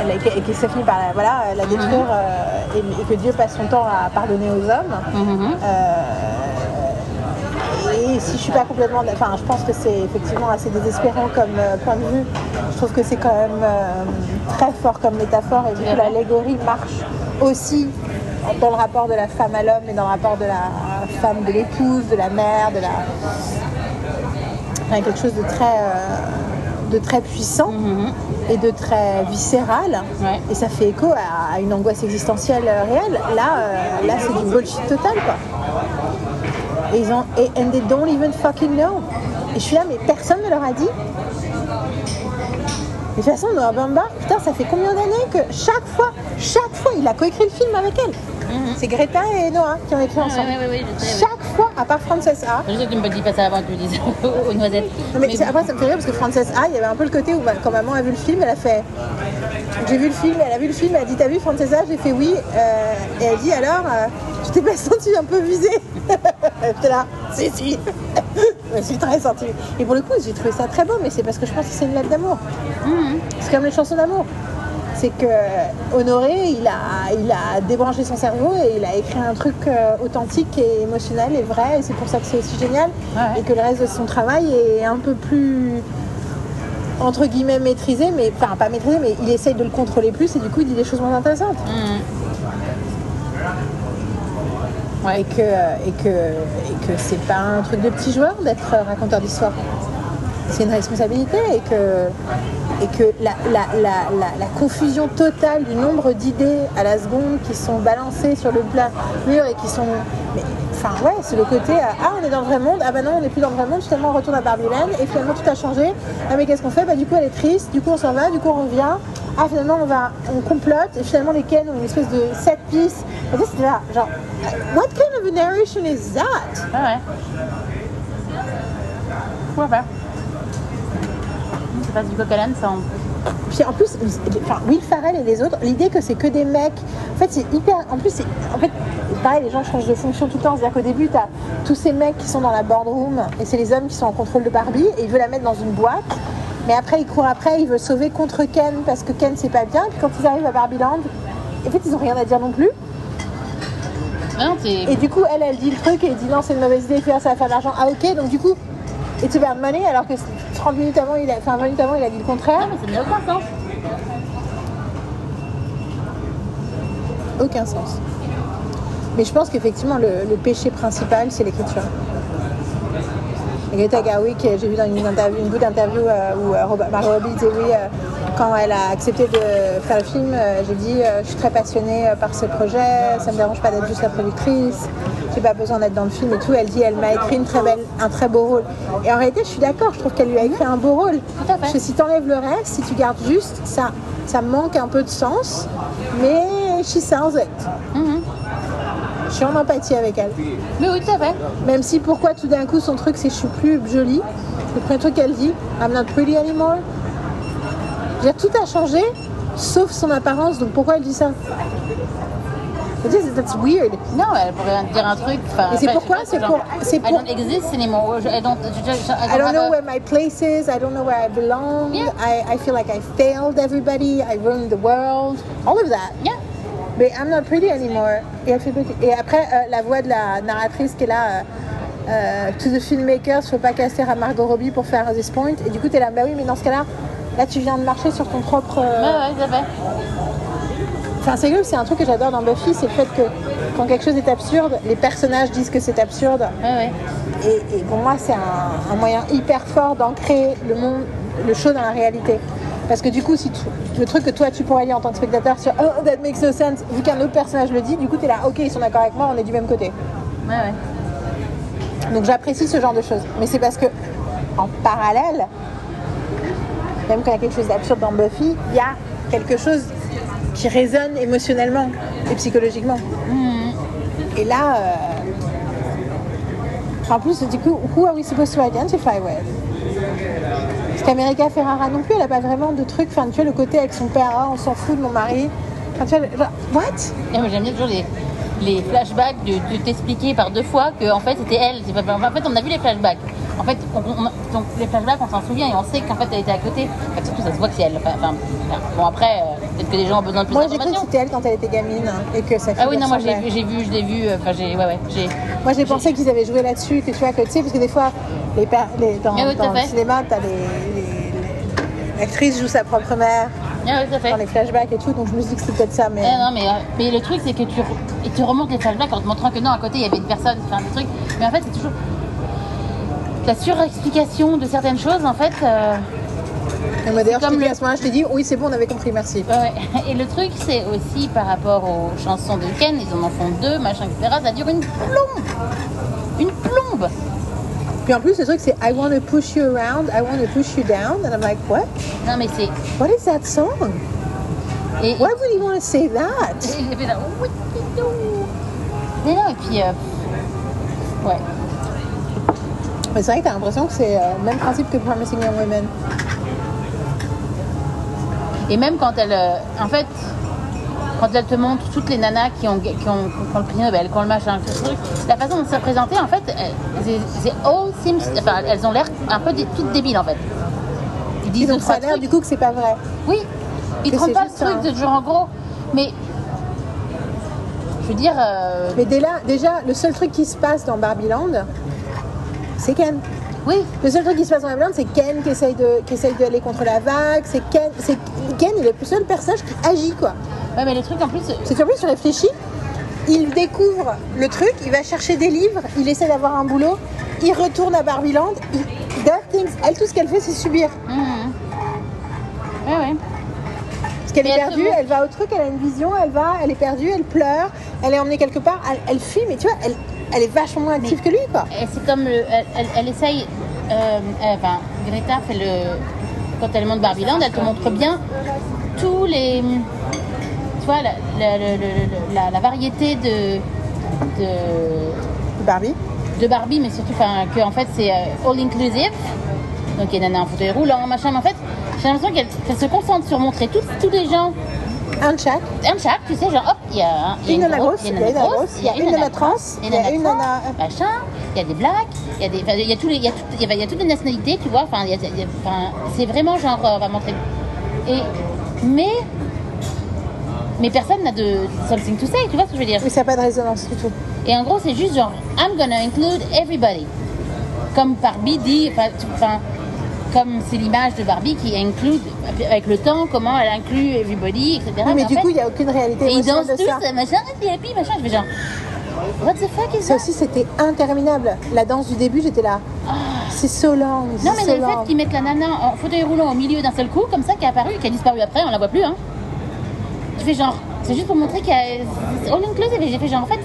elle, et qu'elle s'est fini par la, voilà, la détruire euh, et, et que Dieu passe son temps à pardonner aux hommes. Mhm. Et si je suis pas complètement, enfin, je pense que c'est effectivement assez désespérant comme euh, point de vue. Je trouve que c'est quand même euh, très fort comme métaphore et du coup l'allégorie marche aussi dans le rapport de la femme à l'homme et dans le rapport de la femme de l'épouse, de la mère, de la, enfin, quelque chose de très, euh, de très puissant et de très viscéral. Ouais. Et ça fait écho à, à une angoisse existentielle réelle. Là, là c'est du bullshit total, quoi. Et ils ont, et and they don't even fucking know. Et je suis là, mais personne ne leur a dit. Et de toute façon, Noah Baumbach, putain, ça fait combien d'années que chaque fois, chaque fois, il a coécrit le film avec elle. C'est Greta et Noah qui ont écrit ensemble. sais. Chaque fois, à part Frances A. Je sais que tu me dis pas ça avant que tu dises aux, noisettes. Non, mais c'est- après, ça me fait rire parce que Frances A, il y avait un peu le côté où bah, quand maman a vu le film, elle a fait. J'ai vu le film, elle a vu le film, elle a dit T'as vu Frances A J'ai fait oui. Euh, et elle dit Alors, euh, tu t'es pas sentie un peu visée J'étais là, si, si. je me suis très sentie. Et pour le coup, j'ai trouvé ça très beau, mais c'est parce que je pense que c'est une lettre d'amour. C'est comme les chansons d'amour. C'est que Honoré, il a, il a débranché son cerveau et il a écrit un truc euh, authentique et émotionnel et vrai. Et c'est pour ça que c'est aussi génial. Ouais. Et que le reste de son travail est un peu plus entre guillemets maîtrisé, mais enfin pas maîtrisé, mais il essaye de le contrôler plus et du coup il dit des choses moins intéressantes. Et que et que et que c'est pas un truc de petit joueur d'être raconteur d'histoire. C'est une responsabilité et que et que la, la, la, la, confusion totale du nombre d'idées à la seconde qui sont balancées sur le plat mur et qui sont enfin ouais c'est le côté euh, ah on est dans le vrai monde ah bah non on n'est plus dans le vrai monde finalement on retourne à Barbie-Land et finalement tout a changé. Ah mais qu'est-ce qu'on fait? Bah du coup elle est triste du coup on s'en va du coup on revient. Ah finalement on va on complote et finalement les Ken ont une espèce de set piece. Et sais, c'était là genre what kind of a narration is that? Ouais, ouais. Pourquoi pas? C'est pas du coq à ça. Puis en plus, enfin, Will Farrell et les autres, l'idée que c'est que des mecs, en fait, c'est hyper. En plus, c'est. En fait, pareil, les gens changent de fonction tout le temps. C'est-à-dire qu'au début, t'as tous ces mecs qui sont dans la boardroom et c'est les hommes qui sont en contrôle de Barbie et il veut la mettre dans une boîte. Mais après, il court après, il veut sauver contre Ken parce que Ken, c'est pas bien. Puis quand ils arrivent à Barbieland, en fait, ils ont rien à dire non plus. Non. Et du coup, elle, elle dit le truc et elle dit non, c'est une mauvaise idée, faire ça va faire de l'argent. Ah, ok, donc du coup, it's about money alors que 30 minutes avant, il a, enfin 20 minutes avant, il a dit le contraire. Ah, mais ça n'a aucun sens. Aucun sens. Mais je pense qu'effectivement, le, le péché principal, c'est l'écriture. Et Greta Garwick, j'ai vu dans une, interview, une bout d'interview euh, où euh, Robert- Margot Robbie disait oui, euh, quand elle a accepté de faire le film, j'ai dit je suis très passionnée par ce projet, ça me dérange pas d'être juste la productrice, j'ai pas besoin d'être dans le film et tout. Elle dit elle m'a écrit une très belle, un très beau rôle. Et en réalité, je suis d'accord, je trouve qu'elle lui a écrit un beau rôle. Tout à fait. Parce que si tu enlèves le reste, si tu gardes juste, ça, ça manque un peu de sens, mais she sells it. Je suis en empathie avec elle. Mais oui, tout à fait. Même si pourquoi tout d'un coup son truc c'est je suis plus jolie. Le premier truc qu'elle dit, I'm not pretty anymore. Je veux dire, tout a changé, sauf son apparence. Donc pourquoi elle dit ça? Dire, That's weird. Non, elle pourrait dire un truc. Et c'est pourquoi C'est pour- c'est I pour- don't exist anymore. Je- I don't, je- je- I don't know a- where my place is. I don't know where I belong. Yeah. I, I feel like I failed everybody. I ruined the world. All of that. Yeah. Mais I'm not pretty anymore. Et, elle fait petit- et après, euh, la voix de la narratrice qui est là, euh, euh, to the filmmakers, faut pas casser à Margot Robbie pour faire This Point. Et du coup, t'es là, bah oui, mais dans ce cas-là, là, tu viens de marcher sur ton propre. euh, Ouais, ouais. Enfin, c'est c'est un truc que j'adore dans Buffy, c'est le fait que quand quelque chose est absurde, les personnages disent que c'est absurde. Ouais, ouais. Et, et pour moi, c'est un, un moyen hyper fort d'ancrer le monde, le show dans la réalité. Parce que du coup, si tu- le truc que toi tu pourrais lire en tant que spectateur sur Oh, that makes no sense, vu qu'un autre personnage le dit, du coup, tu es là, ok, ils sont d'accord avec moi, on est du même côté. Ouais, ouais. Donc j'apprécie ce genre de choses. Mais c'est parce que, en parallèle, même quand il y a quelque chose d'absurde dans Buffy, il y a quelque chose qui résonne émotionnellement et psychologiquement. Et là, euh, en plus, du coup, who are we supposed to identify with? Parce qu'America Ferrara non plus, elle n'a pas vraiment de truc. Enfin, tu vois, le côté avec son père, ah, on s'en fout de mon mari. Enfin, tu vois, genre, what? Moi, J'aime bien toujours les, les flashbacks de, de t'expliquer par deux fois que en fait c'était elle. C'est pas- En fait, on a vu les flashbacks. En fait, on, on- donc les flashbacks, on s'en souvient et on sait qu'en fait elle était à côté. Enfin, surtout, ça se voit que c'est elle. Enfin, enfin, enfin, bon, après, euh, peut-être que les gens ont besoin de plus Moi, j'ai cru que c'était elle quand elle était gamine et que fille Ah oui, non, moi j'ai vu, je l'ai vu. euh, Enfin, j'ai, ouais, ouais, j'ai. Moi, j'ai pensé qu'ils avaient joué là-dessus, que tu vois, que tu sais, parce que des fois, les, les- dans, Ah oui, dans le cinéma, t'as les, l'actrice joue sa propre mère Ah oui, tout à fait. dans les flashbacks et tout, donc je me suis dit que c'était peut-être ça, mais non, mais, euh, mais le truc, c'est que tu, et tu remontes les flashbacks en te montrant que non, à côté, il y avait une personne, enfin, des trucs. Mais en fait, c'est toujours la surexplication de certaines choses, en fait. euh, d'ailleurs, je dit le- à ce moment-là, je t'ai dit, oui, c'est bon, on avait compris, merci. ouais. Et le truc, c'est aussi par rapport aux chansons de Ken, ils en en font deux, machin, etc. Ça dure une plombe Une plombe Puis en plus, le truc, c'est I want to push you around, I want to push you down, and I'm like, what? Non, mais c'est. What is that song? Et, Why would you want to say that? et j'ai fait là, Mais non, et puis. euh, ouais. Mais c'est vrai que t'as l'impression que c'est euh, le même principe que Promising Young Women. Et même quand elle. euh, en fait, quand elle te montre toutes les nanas qui ont, qui ont, qui ont le prix Nobel, qui ont le machin, truc, la façon dont c'est représenté, en fait, elles- c'est c'est all seems. Enfin, elles ont l'air un peu toutes débiles, en fait. Ils Et disent donc deux, ça a l'air du coup que c'est pas vrai. Oui, ils c'est pas le truc un- de genre en gros. Mais. Veux dire. euh, Mais dès là, déjà, le seul truc qui se passe dans Barbieland, c'est Ken. oui, Le seul truc qui se passe dans Barbieland, c'est Ken qui essaye de, qui essaye d'aller contre la vague. C'est Ken, c'est Ken est le seul personnage qui agit quoi. ouais, mais le truc en plus. C'est qu'en plus, tu réfléchis, il découvre le truc, il va chercher des livres, il essaie d'avoir un boulot, il retourne à Barbieland, il, elle, tout ce qu'elle fait, c'est subir. Mhm. Ouais, ouais. Parce qu'elle est perdue, elle va au truc, elle a une vision, elle va, elle est perdue, elle pleure, elle est emmenée quelque part, elle, elle fuit, mais tu vois, elle, elle est vachement moins active que lui, quoi. Et c'est comme le, elle, elle, elle essaye. euh, enfin, Greta fait le. Quand elle monte Barbieland, elle te montre bien tous les. Tu vois, la, la, la- la- la- la variété de. de Barbie. de Barbie, mais surtout enfin, que en fait c'est euh, all inclusive. Donc il y a nana en fauteuil roulant, machin, mais en fait j'ai l'impression qu'elle qu'elle se concentre sur montrer tous, tous les gens, Un de chaque. un de chaque, tu sais, genre hop, il y a, un- il y a Une nana grosse, grosse, il y a une nana grosse, il y a une nana trans, il y a une trans, nana- machin, il y a des blacks, il y a des, enfin, il y a tous les, il y a, tout- il y a- il y a toutes les nationalités, tu vois, enfin, il y a- il y a- enfin, c'est vraiment genre euh, on va montrer. Et mais mais personne n'a de something to say, tu vois ce que je veux dire Oui, ça n'a pas de résonance du tout. et en gros, c'est juste genre, I'm gonna include everybody. Comme Barbie dit, enfin, tu- enfin, comme c'est l'image de Barbie qui include, avec le temps, comment elle inclut everybody, etc. Oui, mais du fait- coup, il n'y a aucune réalité et ils dansent de ça. tous, machin, happy, happy, machin. Je fais genre, what the fuck is Ça that? aussi, c'était interminable. La danse du début, j'étais là. C'est so long. Non, mais so le fait qu'ils mettent la nana en fauteuil roulant au milieu d'un seul coup, comme ça, qui est apparu, qui a disparu après, on la voit plus, hein. Tu fais genre, c'est juste pour montrer qu'il y a all inclusive. Et j'ai fait genre, en fait,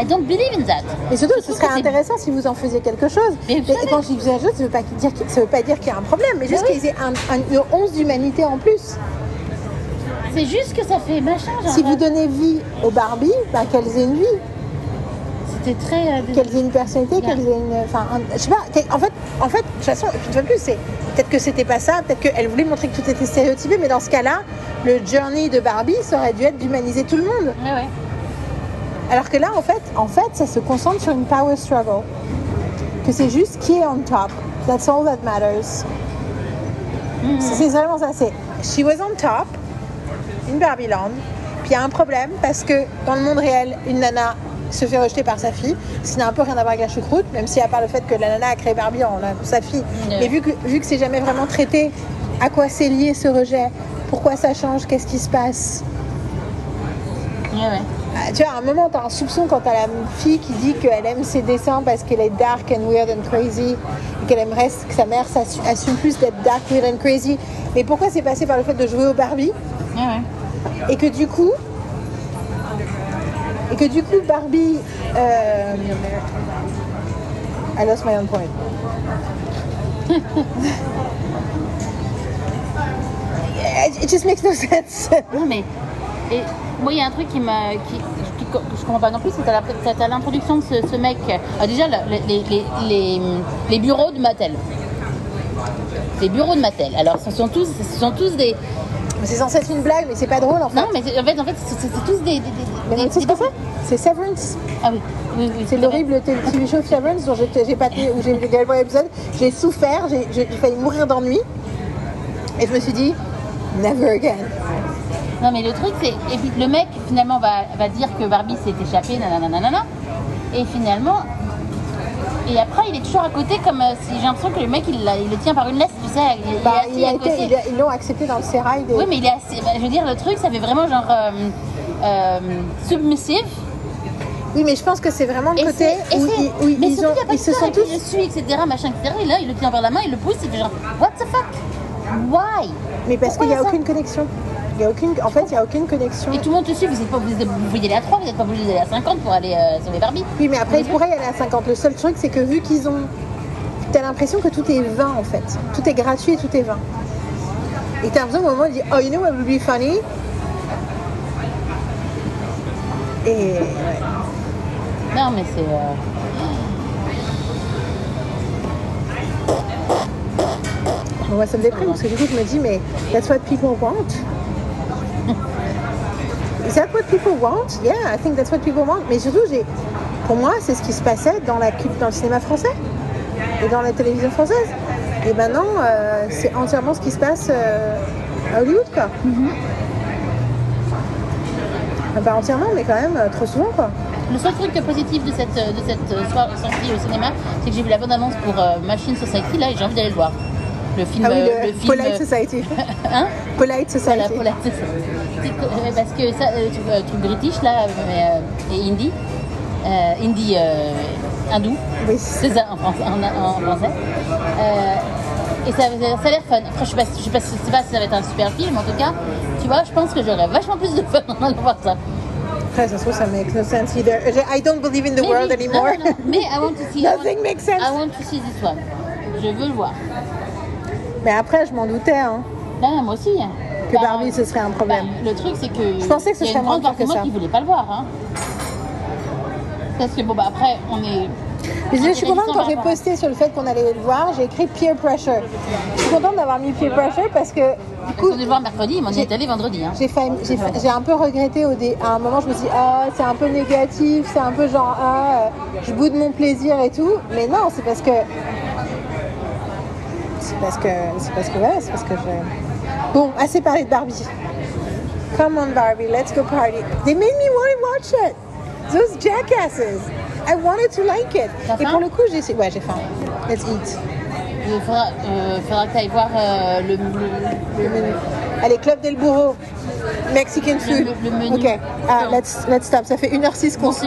I don't believe in that. Et surtout, ce serait intéressant si vous en faisiez quelque chose. Mais quand je dis quelque chose, ça ne veut pas dire qu'il dire y a un problème, mais juste oui. qu'ils aient un, un- une once d'humanité en plus. C'est juste que ça fait machin, genre. Si vous donnez vie aux Barbie, bah, qu'elles aient une vie, C'était très. euh, qu'elles aient une personnalité, qu'elles aient une. Enfin, un- je sais pas. En fait, en fait, de toute façon, une fois plus, c'est peut-être que c'était pas ça, peut-être qu'elle voulait montrer que tout était stéréotypé, mais dans ce cas-là, le journey de Barbie, ça aurait dû être d'humaniser tout le monde. Ouais, ouais. Alors que là, en fait, en fait, ça se concentre sur une power struggle. Que c'est juste qui est on top. That's all that matters. Mhm. C'est c'est vraiment ça. C'est she was on top, une Barbie Land. Puis il y a un problème parce que dans le monde réel, une nana se fait rejeter par sa fille, ce qui n'a un peu rien à voir avec la choucroute, même si à part le fait que la nana a créé Barbie en sa fille. Mais vu que, vu que c'est jamais vraiment traité, à quoi c'est lié ce rejet? Pourquoi ça change? Qu'est-ce qui se passe? Ouais. ah, tu vois, à un moment, tu as un soupçon quand tu la fille qui dit qu'elle aime ses dessins parce qu'elle est dark and weird and crazy et qu'elle aimerait que sa mère assume plus d'être dark, weird and crazy. Mais pourquoi c'est passé par le fait de jouer au Barbie? Ouais. et que du coup, et que du coup, Barbie. Euh, I lost my own point. It just makes no sense. Non, mais. Et moi, il y a un truc qui m'a. Qui, que je comprends pas non plus, c'est à l'introduction de ce, mec. Ah, déjà, le- les, les, les, les bureaux de Mattel. Les bureaux de Mattel. Alors, ce sont tous, ce sont tous des. C'est censé être une blague, mais c'est pas drôle en fait. Non, mais c'est- en fait, en fait c'est c'est- c'est tous des, des- des- Des- sais ce des que c'est C'est Severance. Ah oui, oui, oui. C'est l'horrible TV show Severance dont j'ai pas où j'ai regardé le premier épisode. J'ai souffert, j'ai j'ai failli mourir d'ennui. Et je me suis dit, never again. Non mais le truc c'est et puis le mec finalement va, va dire que Barbie s'est échappée nanana nanana et finalement et après il est toujours à côté comme euh, si j'ai l'impression que le mec il, le tient par une laisse tu sais il, Bah, il a à été- côté il a- ils l'ont accepté dans le sérail des. oui mais il est assis bah, je veux dire le truc ça fait vraiment genre euh, euh, submissive Oui, mais je pense que c'est vraiment le et côté où, ils, où mais ils, surtout, ont, il y a pas ils de se sont tous. je suis etc machin etc et là il le tient par la main il le pousse il fait genre what the fuck? Why? Mais parce qu'il n'y a aucune connexion. Il y a aucune, en fait, il n'y a aucune connexion. et tout le monde te suit vous êtes pas vous, êtes- vous pouvez y aller à 3 vous n'êtes pas obligé d'aller à 50 pour aller euh, sauver Barbie Oui, mais après, ils pourraient y aller à 50. Le seul truc, c'est que vu qu'ils ont. T'as l'impression que tout est vain, en fait. Tout est gratuit et tout est vain. Et t'as l'impression qu'au moment, il dit Oh, you know what would be funny? Et. ouais. non mais c'est euh, moi, ça me déprime parce que du coup, je me dis Mais that's what people want. Is that what people want? Yeah, I think that's what people want. Mais surtout, j'ai, pour moi, c'est ce qui se passait dans, la, dans le cinéma français et dans la télévision française. Et maintenant, euh, c'est entièrement ce qui se passe euh, à Hollywood, quoi. Pas entièrement, mais quand même euh, trop souvent, quoi. Le seul truc positif de cette, de cette soirée sortie au cinéma, c'est que j'ai vu la bande-annonce pour euh, Machine Society là et j'ai envie d'aller le voir. Le film. Ah oui, euh, le, le film Polite euh, Society. hein Polite Society. Voilà, C'est que- euh, Parce que ça, euh, truc, british là, mais, et indie. Indie hindou. Oui. C'est ça en, français. En, en français. Et ça, ça a l'air fun. Après, je je sais pas, je sais pas si ça va être un super film. En tout cas, tu vois, je pense que j'aurais vachement plus de fun en allant voir ça. Après, ça se trouve, ça makes no sense either. I don't believe in the Mais world anymore. non, non, non. Mais I want to see. I want- Nothing makes sense. I want to see this one. Je veux le voir. Mais après, je m'en doutais, hein. Non, moi aussi. hein. Que Bah, Barbie, ce serait un problème. bah, le truc, c'est que. Je pensais que ce serait moins pire que ça. qui voulait pas le voir. Hein. Parce que bon, bah après, on est. Mais je suis contente quand j'ai posté sur le fait qu'on allait le voir, j'ai écrit peer pressure. Je suis contente d'avoir mis peer pressure parce que du coup, qu'on est le voir mercredi, mais on est allé vendredi. Hein. j'ai failli- j'ai fa- j'ai un peu regretté au dé- à un moment, je me suis dit, ah, c'est un peu négatif, c'est un peu genre, ah, euh, je boude mon plaisir et tout. Mais non, c'est parce que. C'est parce que. C'est parce que, voilà, c'est parce que je. Bon, assez parlé de Barbie. Come on, Barbie, let's go party. They made me want to watch it. Those jackasses. I wanted to like it. Et faim? pour le coup, j'ai. Ouais, j'ai faim. Let's eat. Il faudra, euh, faudra que tu ailles voir euh, le, le- Le menu. Allez, Club del Burro. Mexican food. le-. Ok. Ah, let's, let's stop. Ça fait 1h06 qu'on fait.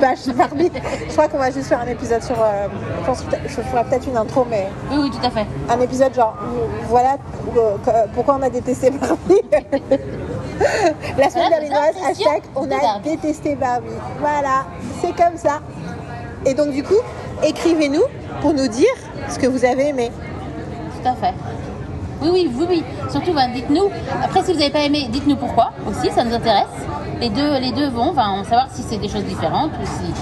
bâche Barbie. Je crois qu'on va juste faire un épisode sur. euh, je pense que je ferai peut-être une intro, mais Oui, oui, tout à fait. un épisode genre. Voilà euh, pourquoi on a détesté Barbie. La semaine c'est hashtag on a détesté Barbie. Voilà, c'est comme ça. Et donc, du coup, écrivez-nous pour nous dire ce que vous avez aimé. Tout à fait. Oui, oui, oui, oui. Surtout, ben, dites-nous. Après, si vous n'avez pas aimé, dites-nous pourquoi aussi, ça nous intéresse. Les deux, les deux vont, savoir si c'est des choses différentes ou si.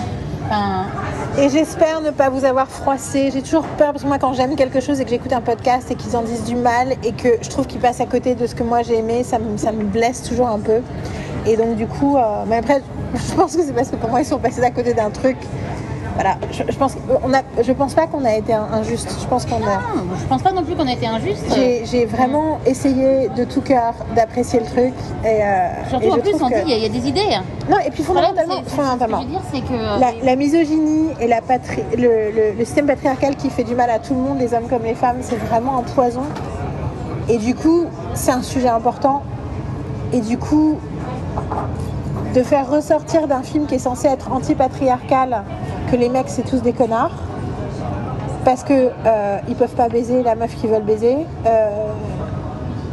Et j'espère ne pas vous avoir froissé. J'ai toujours peur parce que moi, quand j'aime quelque chose et que j'écoute un podcast et qu'ils en disent du mal et que je trouve qu'ils passent à côté de ce que moi j'ai aimé, ça me, ça me blesse toujours un peu. Et donc, du coup, euh, mais après, je pense que c'est parce que pour moi, ils sont passés à côté d'un truc. Voilà, je, je pense, on a, je pense pas qu'on a été injuste. Je pense qu'on a. non, je pense pas non plus qu'on a été injuste. J'ai vraiment essayé de tout cœur d'apprécier le truc. Et, euh, Surtout et en je plus, on dit il y, a- il y a des idées. Non, et puis fondamentalement. Ce que je veux dire, c'est que. La, la misogynie et la patrie, le, le- le système patriarcal qui fait du mal à tout le monde, les hommes comme les femmes, c'est vraiment un poison. Et du coup, c'est un sujet important. Et du coup, de faire ressortir d'un film qui est censé être anti-patriarcal que les mecs c'est tous des connards. Parce que euh, ils peuvent pas baiser la meuf qu'ils veulent baiser, euh,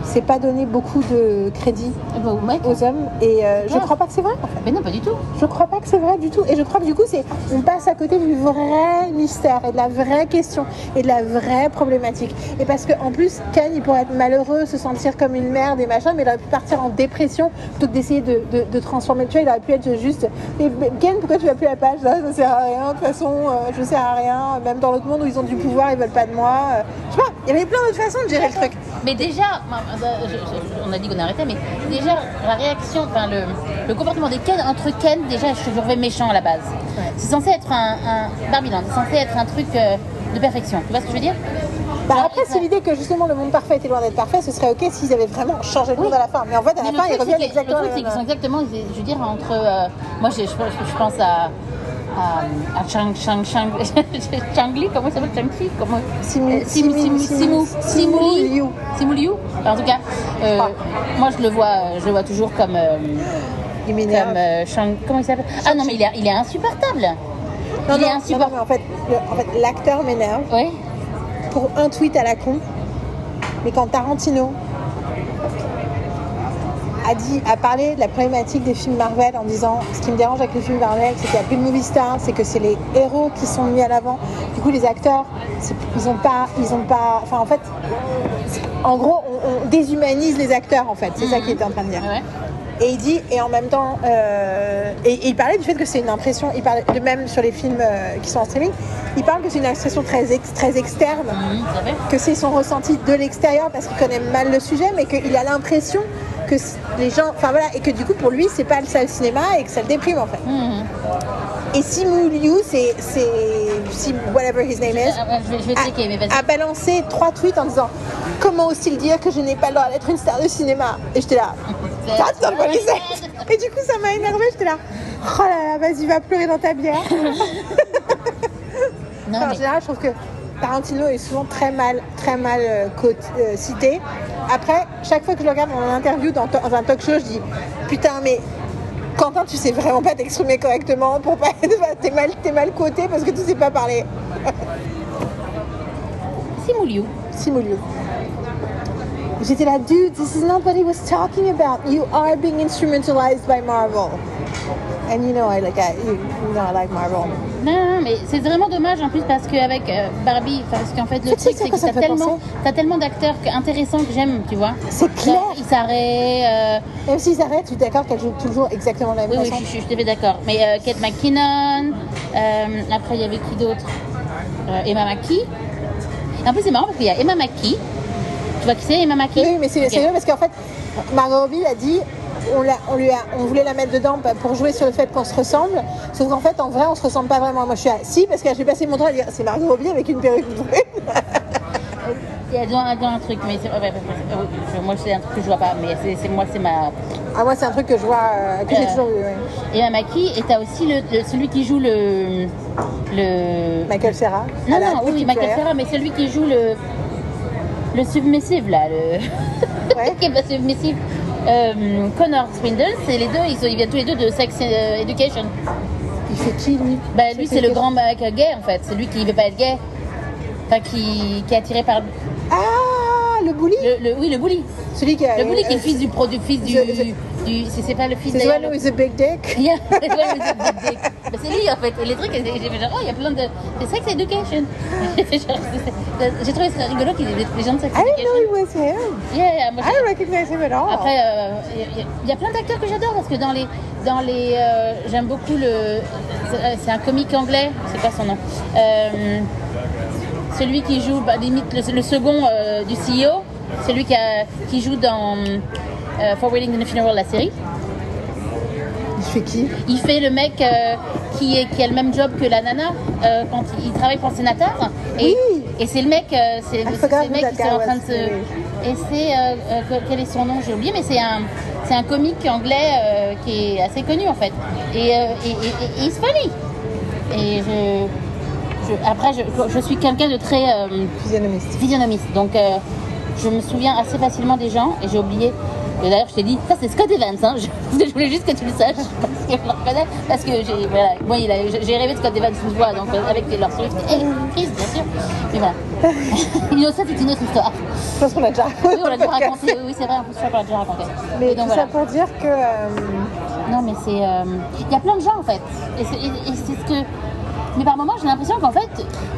c'est pas donner beaucoup de crédit Bah, au mec. aux hommes. Et euh, je crois pas que c'est vrai. en fait. Mais non, pas du tout. Je crois pas que c'est vrai du tout. Et je crois que du coup, c'est on passe à côté du vrai mystère et de la vraie question et de la vraie problématique. Et parce que en plus, Ken, il pourrait être malheureux, se sentir comme une merde et machin, mais il aurait pu partir en dépression plutôt que d'essayer de, de, de transformer le tueur. Il aurait pu être juste. Mais, mais Ken, pourquoi tu vas plus la page là? Ça sert à rien. De toute façon, euh, je sers à rien. Même dans l'autre monde où ils ont du pouvoir, ils veulent pas de moi. Euh, je sais pas. Il y avait plein d'autres façons de gérer le truc. Mais déjà, je- je- on a dit qu'on arrêtait, mais déjà, la réaction, enfin, le, le comportement des Ken entre Ken, déjà, je te trouvais méchant à la base. Ouais. C'est censé être un, un c'est censé être un truc euh, de perfection. Tu vois ce que je veux dire? Bah après, c'est l'idée que justement le monde parfait était loin d'être parfait, ce serait ok s'ils avaient vraiment changé le monde à la fin. Mais en fait, à la Mais fin, ils reviennent exactement Le truc, c'est qu'ils sont exactement, je veux dire, entre. euh, moi, je pense à. À, à Chang, Chang, Chang, Changli, comment il s'appelle? Changli comment, Simu- euh, Sim- Simu- Sim- Simu- Simu- Simuli Liu. Simuli En tout cas, euh, Ah. moi je le vois, je le vois toujours comme, euh, Il comme euh, Shang- comment il s'appelle? Ah non, mais il est, il est insupportable. Non, il non, est non, non, insupportable. mais en fait, le- en fait, l'acteur m'énerve Oui. pour un tweet à la con. Mais quand Tarantino a dit, a parlé de la problématique des films Marvel en disant ce qui me dérange avec les films Marvel, c'est qu'il n'y a plus de movie stars, c'est que c'est les héros qui sont mis à l'avant. Du coup, les acteurs, ils ont pas, ils ont pas, enfin en fait, en gros, on, on déshumanise les acteurs en fait. C'est ça qu'il était en train de dire. Ouais. Et il dit, et en même temps, euh, et, et il parlait du fait que c'est une impression, il parlait de même sur les films euh, qui sont en streaming, il parle que c'est une impression très, ex- très externe, Mhm, que c'est son ressenti de l'extérieur parce qu'il connaît mal le sujet, mais qu'il a l'impression que les gens, enfin voilà, et que du coup pour lui c'est pas ça le cinéma et que ça le déprime en fait. Mhm. Et Simu Liu, c'est, c'est, Sim- whatever his name is, ouais, je vais, je vais a, checker, mais vas-y. a balancé trois tweets en disant comment aussi le dire que je n'ai pas le droit d'être une star de cinéma? Et j'étais là, That's not what he said. Et du coup, ça m'a énervé. J'étais là, oh là là, vas-y, va pleurer dans ta bière. Non, Enfin, en général, je trouve que Tarantino est souvent très mal, très mal euh, euh, cité. Après, chaque fois que je le regarde en interview dans, dans un talk show, je dis putain, mais Quentin, tu sais vraiment pas t'exprimer correctement pour pas t'es mal, t'es mal coté parce que tu sais pas parler. Simuliu. Simulio. J'étais là, dude, this is not what he was talking about. You are being instrumentalized by Marvel. And you know I like I, you, know I like Marvel. Non, non, mais c'est vraiment dommage en plus parce qu'avec euh, Barbie, parce qu'en fait le truc ce c'est que t'as tellement, t'as tellement d'acteurs intéressants que j'aime, tu vois. C'est clair. Genre, Isaré, euh, Même s'ils arrêtent, tu es d'accord qu'elle joue toujours exactement la même oui, oui, je, je, je fait d'accord. Mais euh, Kate McKinnon, euh, après il y avait qui d'autre? Emma Mackey. En plus c'est marrant parce qu'il y a Emma Mackey. Tu vois qui c'est Emma Mackey Oui, mais c'est Ok. c'est vrai parce qu'en fait, Margot Robbie a dit on, l'a- on, lui a, on voulait la mettre dedans pour jouer sur le fait qu'on se ressemble. Sauf qu'en fait, en vrai, on se ressemble pas vraiment. Moi, je suis à si, parce que j'ai passé mon temps à dire c'est Margot Robbie avec une perruque brune. Il y a dans, dans un truc, mais c'est- ouais, ouais, ouais, je- moi c'est un truc que je vois pas, mais c'est moi c'est ma. ah, moi, c'est un truc que je vois, euh, que j'ai Euh, toujours vu. oui. Emma Mackey et t'as aussi le, le- celui qui joue le le. Michael Serra. Non, à non, oui, Michael. Serra, mais celui qui joue le, le submissive, là, le. Ouais. qui est pas submissive. Euh, Connor Swindle, c'est les deux, ils, sont, ils viennent tous les deux de Sex euh, Education. Il fait qui, lui? Bah, lui, c'est le grand mec gay, en fait. C'est lui qui veut pas être gay. Enfin, qui, qui est attiré par. Ah, le bully Le, le- oui, le bully. Celui qui a. Le bully qui est le fils du pro, du fils du. The- the- du c'est c'est pas le fils C'est the one le- with the big dick. Yeah, mais c'est big dick. C'est lui en fait. Et les trucs, j'ai fait genre, oh, il y a plein de. C'est Sex Education. J'ai c'est- c'est- trouvé ça rigolo qu'il y ait des gens de Sex I didn't Education. know it was him. Yeah, yeah, moi, I don't recognize him at all. Après, euh, il y a- il y, a plein d'acteurs que j'adore parce que dans les. Dans les euh, J'aime beaucoup le. c'est- C'est un comique anglais, sais pas son nom. Euh, celui qui joue, bah, limite, le, le second euh, du CEO, celui qui, a- qui joue dans euh, For Wedding and a Funeral, la série. il fait qui? Il fait le mec euh, qui, est, qui a le même job que la nana euh, quand il, il travaille pour le sénateur. Et, Oui. et c'est le mec, euh, c'est le mec qui est en train de se. Et c'est. que- quel est son nom? J'ai oublié, mais c'est un, c'est un comique anglais qui est assez connu en fait. Et, et, et, et he's funny. Et je. Je- après, je, je suis quelqu'un de très. euh, Physionomiste. physionomiste. Donc, euh, je me souviens assez facilement des gens et j'ai oublié. Et d'ailleurs, je t'ai dit, ça c'est Scott Evans. Hein. Je, je voulais juste que tu le saches parce que je le reconnais. Parce que j'ai, voilà, j'ai rêvé de Scott Evans une fois, donc euh, avec leur Swift et Chris, bien sûr. Mais voilà. Innocent, c'est une autre histoire. Je pense qu'on a déjà. Oui, on l'a déjà raconté. Oui, oui, c'est vrai, en plus, je crois qu'on l'a déjà raconté. Mais donc tout voilà. ça pour dire que. euh, Non, mais c'est. Il y a plein de gens en fait. Et c'est ce que. Mais par moments, j'ai l'impression qu'en fait,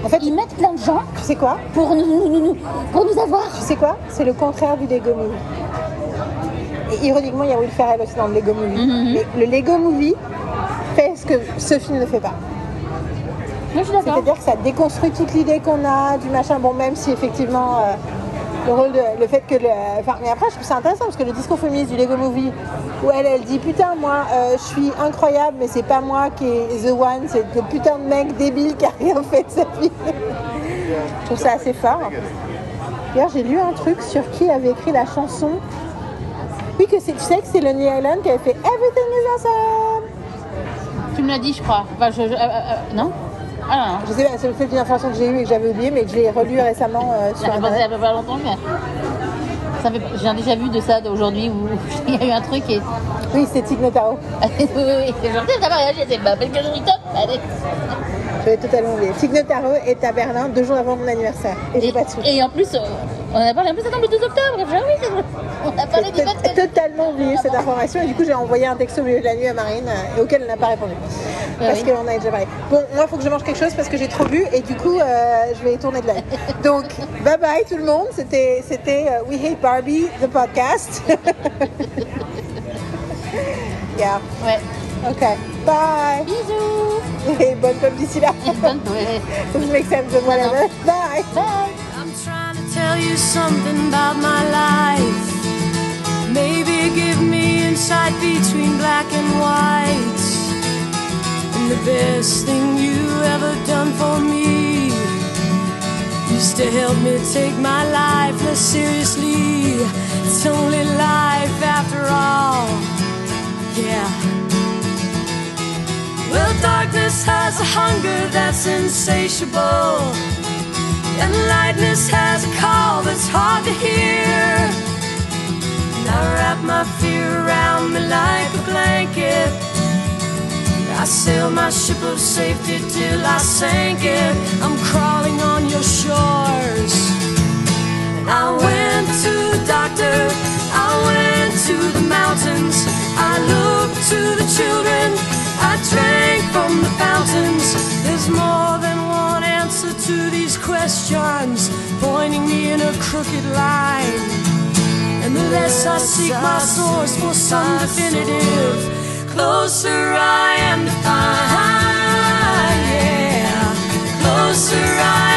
En fait, ils mettent plein de gens quoi pour nous, nous, nous, pour nous avoir. Tu sais quoi C'est le contraire du Lego Movie. Et ironiquement, il y a Will Ferrell aussi dans le Lego Movie. Mhm. Mais le Lego Movie fait ce que ce film ne fait pas. C'est-à-dire que ça déconstruit toute l'idée qu'on a du machin. Bon, même si effectivement euh, le rôle de, le fait que le, enfin, mais après je trouve ça intéressant parce que le discours féministe du Lego Movie où elle, elle dit putain moi euh, je suis incroyable mais c'est pas moi qui est the one, c'est le putain de mec débile qui a rien fait de sa vie. je trouve ça assez fort. D'ailleurs j'ai lu un truc sur qui avait écrit la chanson. Oui que c'est, tu sais que c'est Lonely Island qui avait fait Everything is awesome. Tu me l'as dit, je crois. Euh, euh, non? Ah non. Je sais pas, c'est une information que j'ai eue et que j'avais oubliée mais que j'ai relu récemment euh, sur Ça fait pas longtemps, mais. Ça fait... J'ai déjà vu de ça d'aujourd'hui où il y a eu un truc et. Oui c'est Tig Notaro. oui, oui, oui. T'as pas réagi, c'est bah, parce que je top. Allez. J'avais totalement oublié. Tig Notaro est à Berlin deux jours avant mon anniversaire. Et j'ai pas de et en plus, euh, on a parlé en plus, ça tombe le 2 octobre. Genre, oui, c'est vrai. On a parlé du fait que. totalement oublié cette information et du coup j'ai envoyé un texto au milieu de la nuit à Marine euh, et auquel elle n'a pas répondu. Parce oui. qu'on a déjà parlé. Bon, moi il faut que je mange quelque chose parce que j'ai trop bu et du coup euh, je vais tourner de l'œil. Donc bye bye tout le monde. C'était c'était euh, We Hate Barbie, the podcast. yeah. Ouais. Ok. Bye. Bisous. Et bonne pub d'ici là. Bonne. Doesn't make sense but whatever. Bye. Bye. Tell you something about my life. Maybe give me insight between black and white. And the best thing you ever done for me is to help me take my life less seriously. It's only life after all. Yeah. Well, darkness has a hunger that's insatiable. And lightness has a call that's hard to hear. And I wrap my fear around me like a blanket. I sail my ship of safety till I sank it. I'm crawling on your shores. And I went to the doctor, I went to the mountains, I looked to the children, I drank from the fountains. There's more than one answer to these questions, pointing me in a crooked line. And the less I seek my source for some definitive, closer I am to find. Yeah, closer I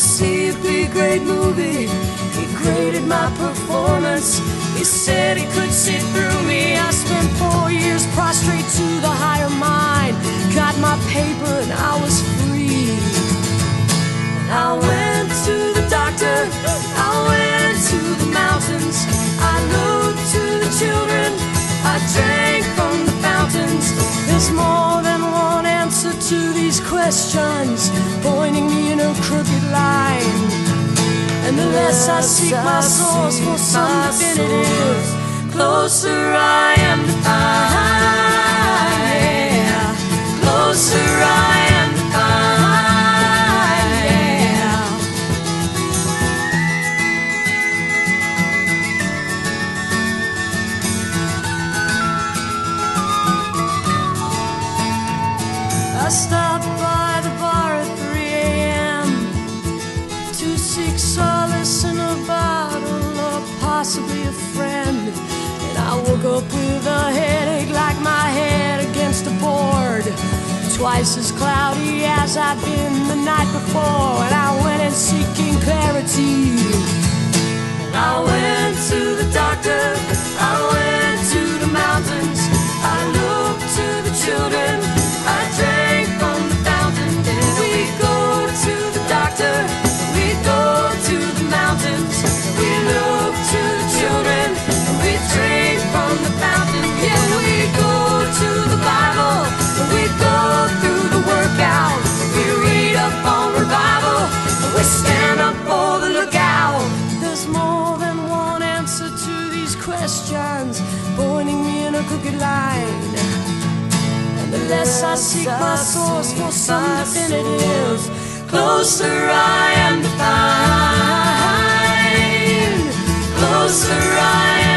see big great movie. He graded my performance. He said he could see through me. I spent four years prostrate to the higher mind. Got my paper and I was free. I went to the doctor, I went to the mountains, I looked to the children, I drank from the fountains. There's more than to these questions, pointing me in a crooked line. And the less I seek my source for some definitive, closer I am to. Yeah, closer I am Twice as cloudy as I'd been the night before. And I went in seeking clarity. I went to the doctor, I went to the mountains, I looked to the children, a crooked line. And the less I seek my source for some definitive, closer I am to find. Closer I am.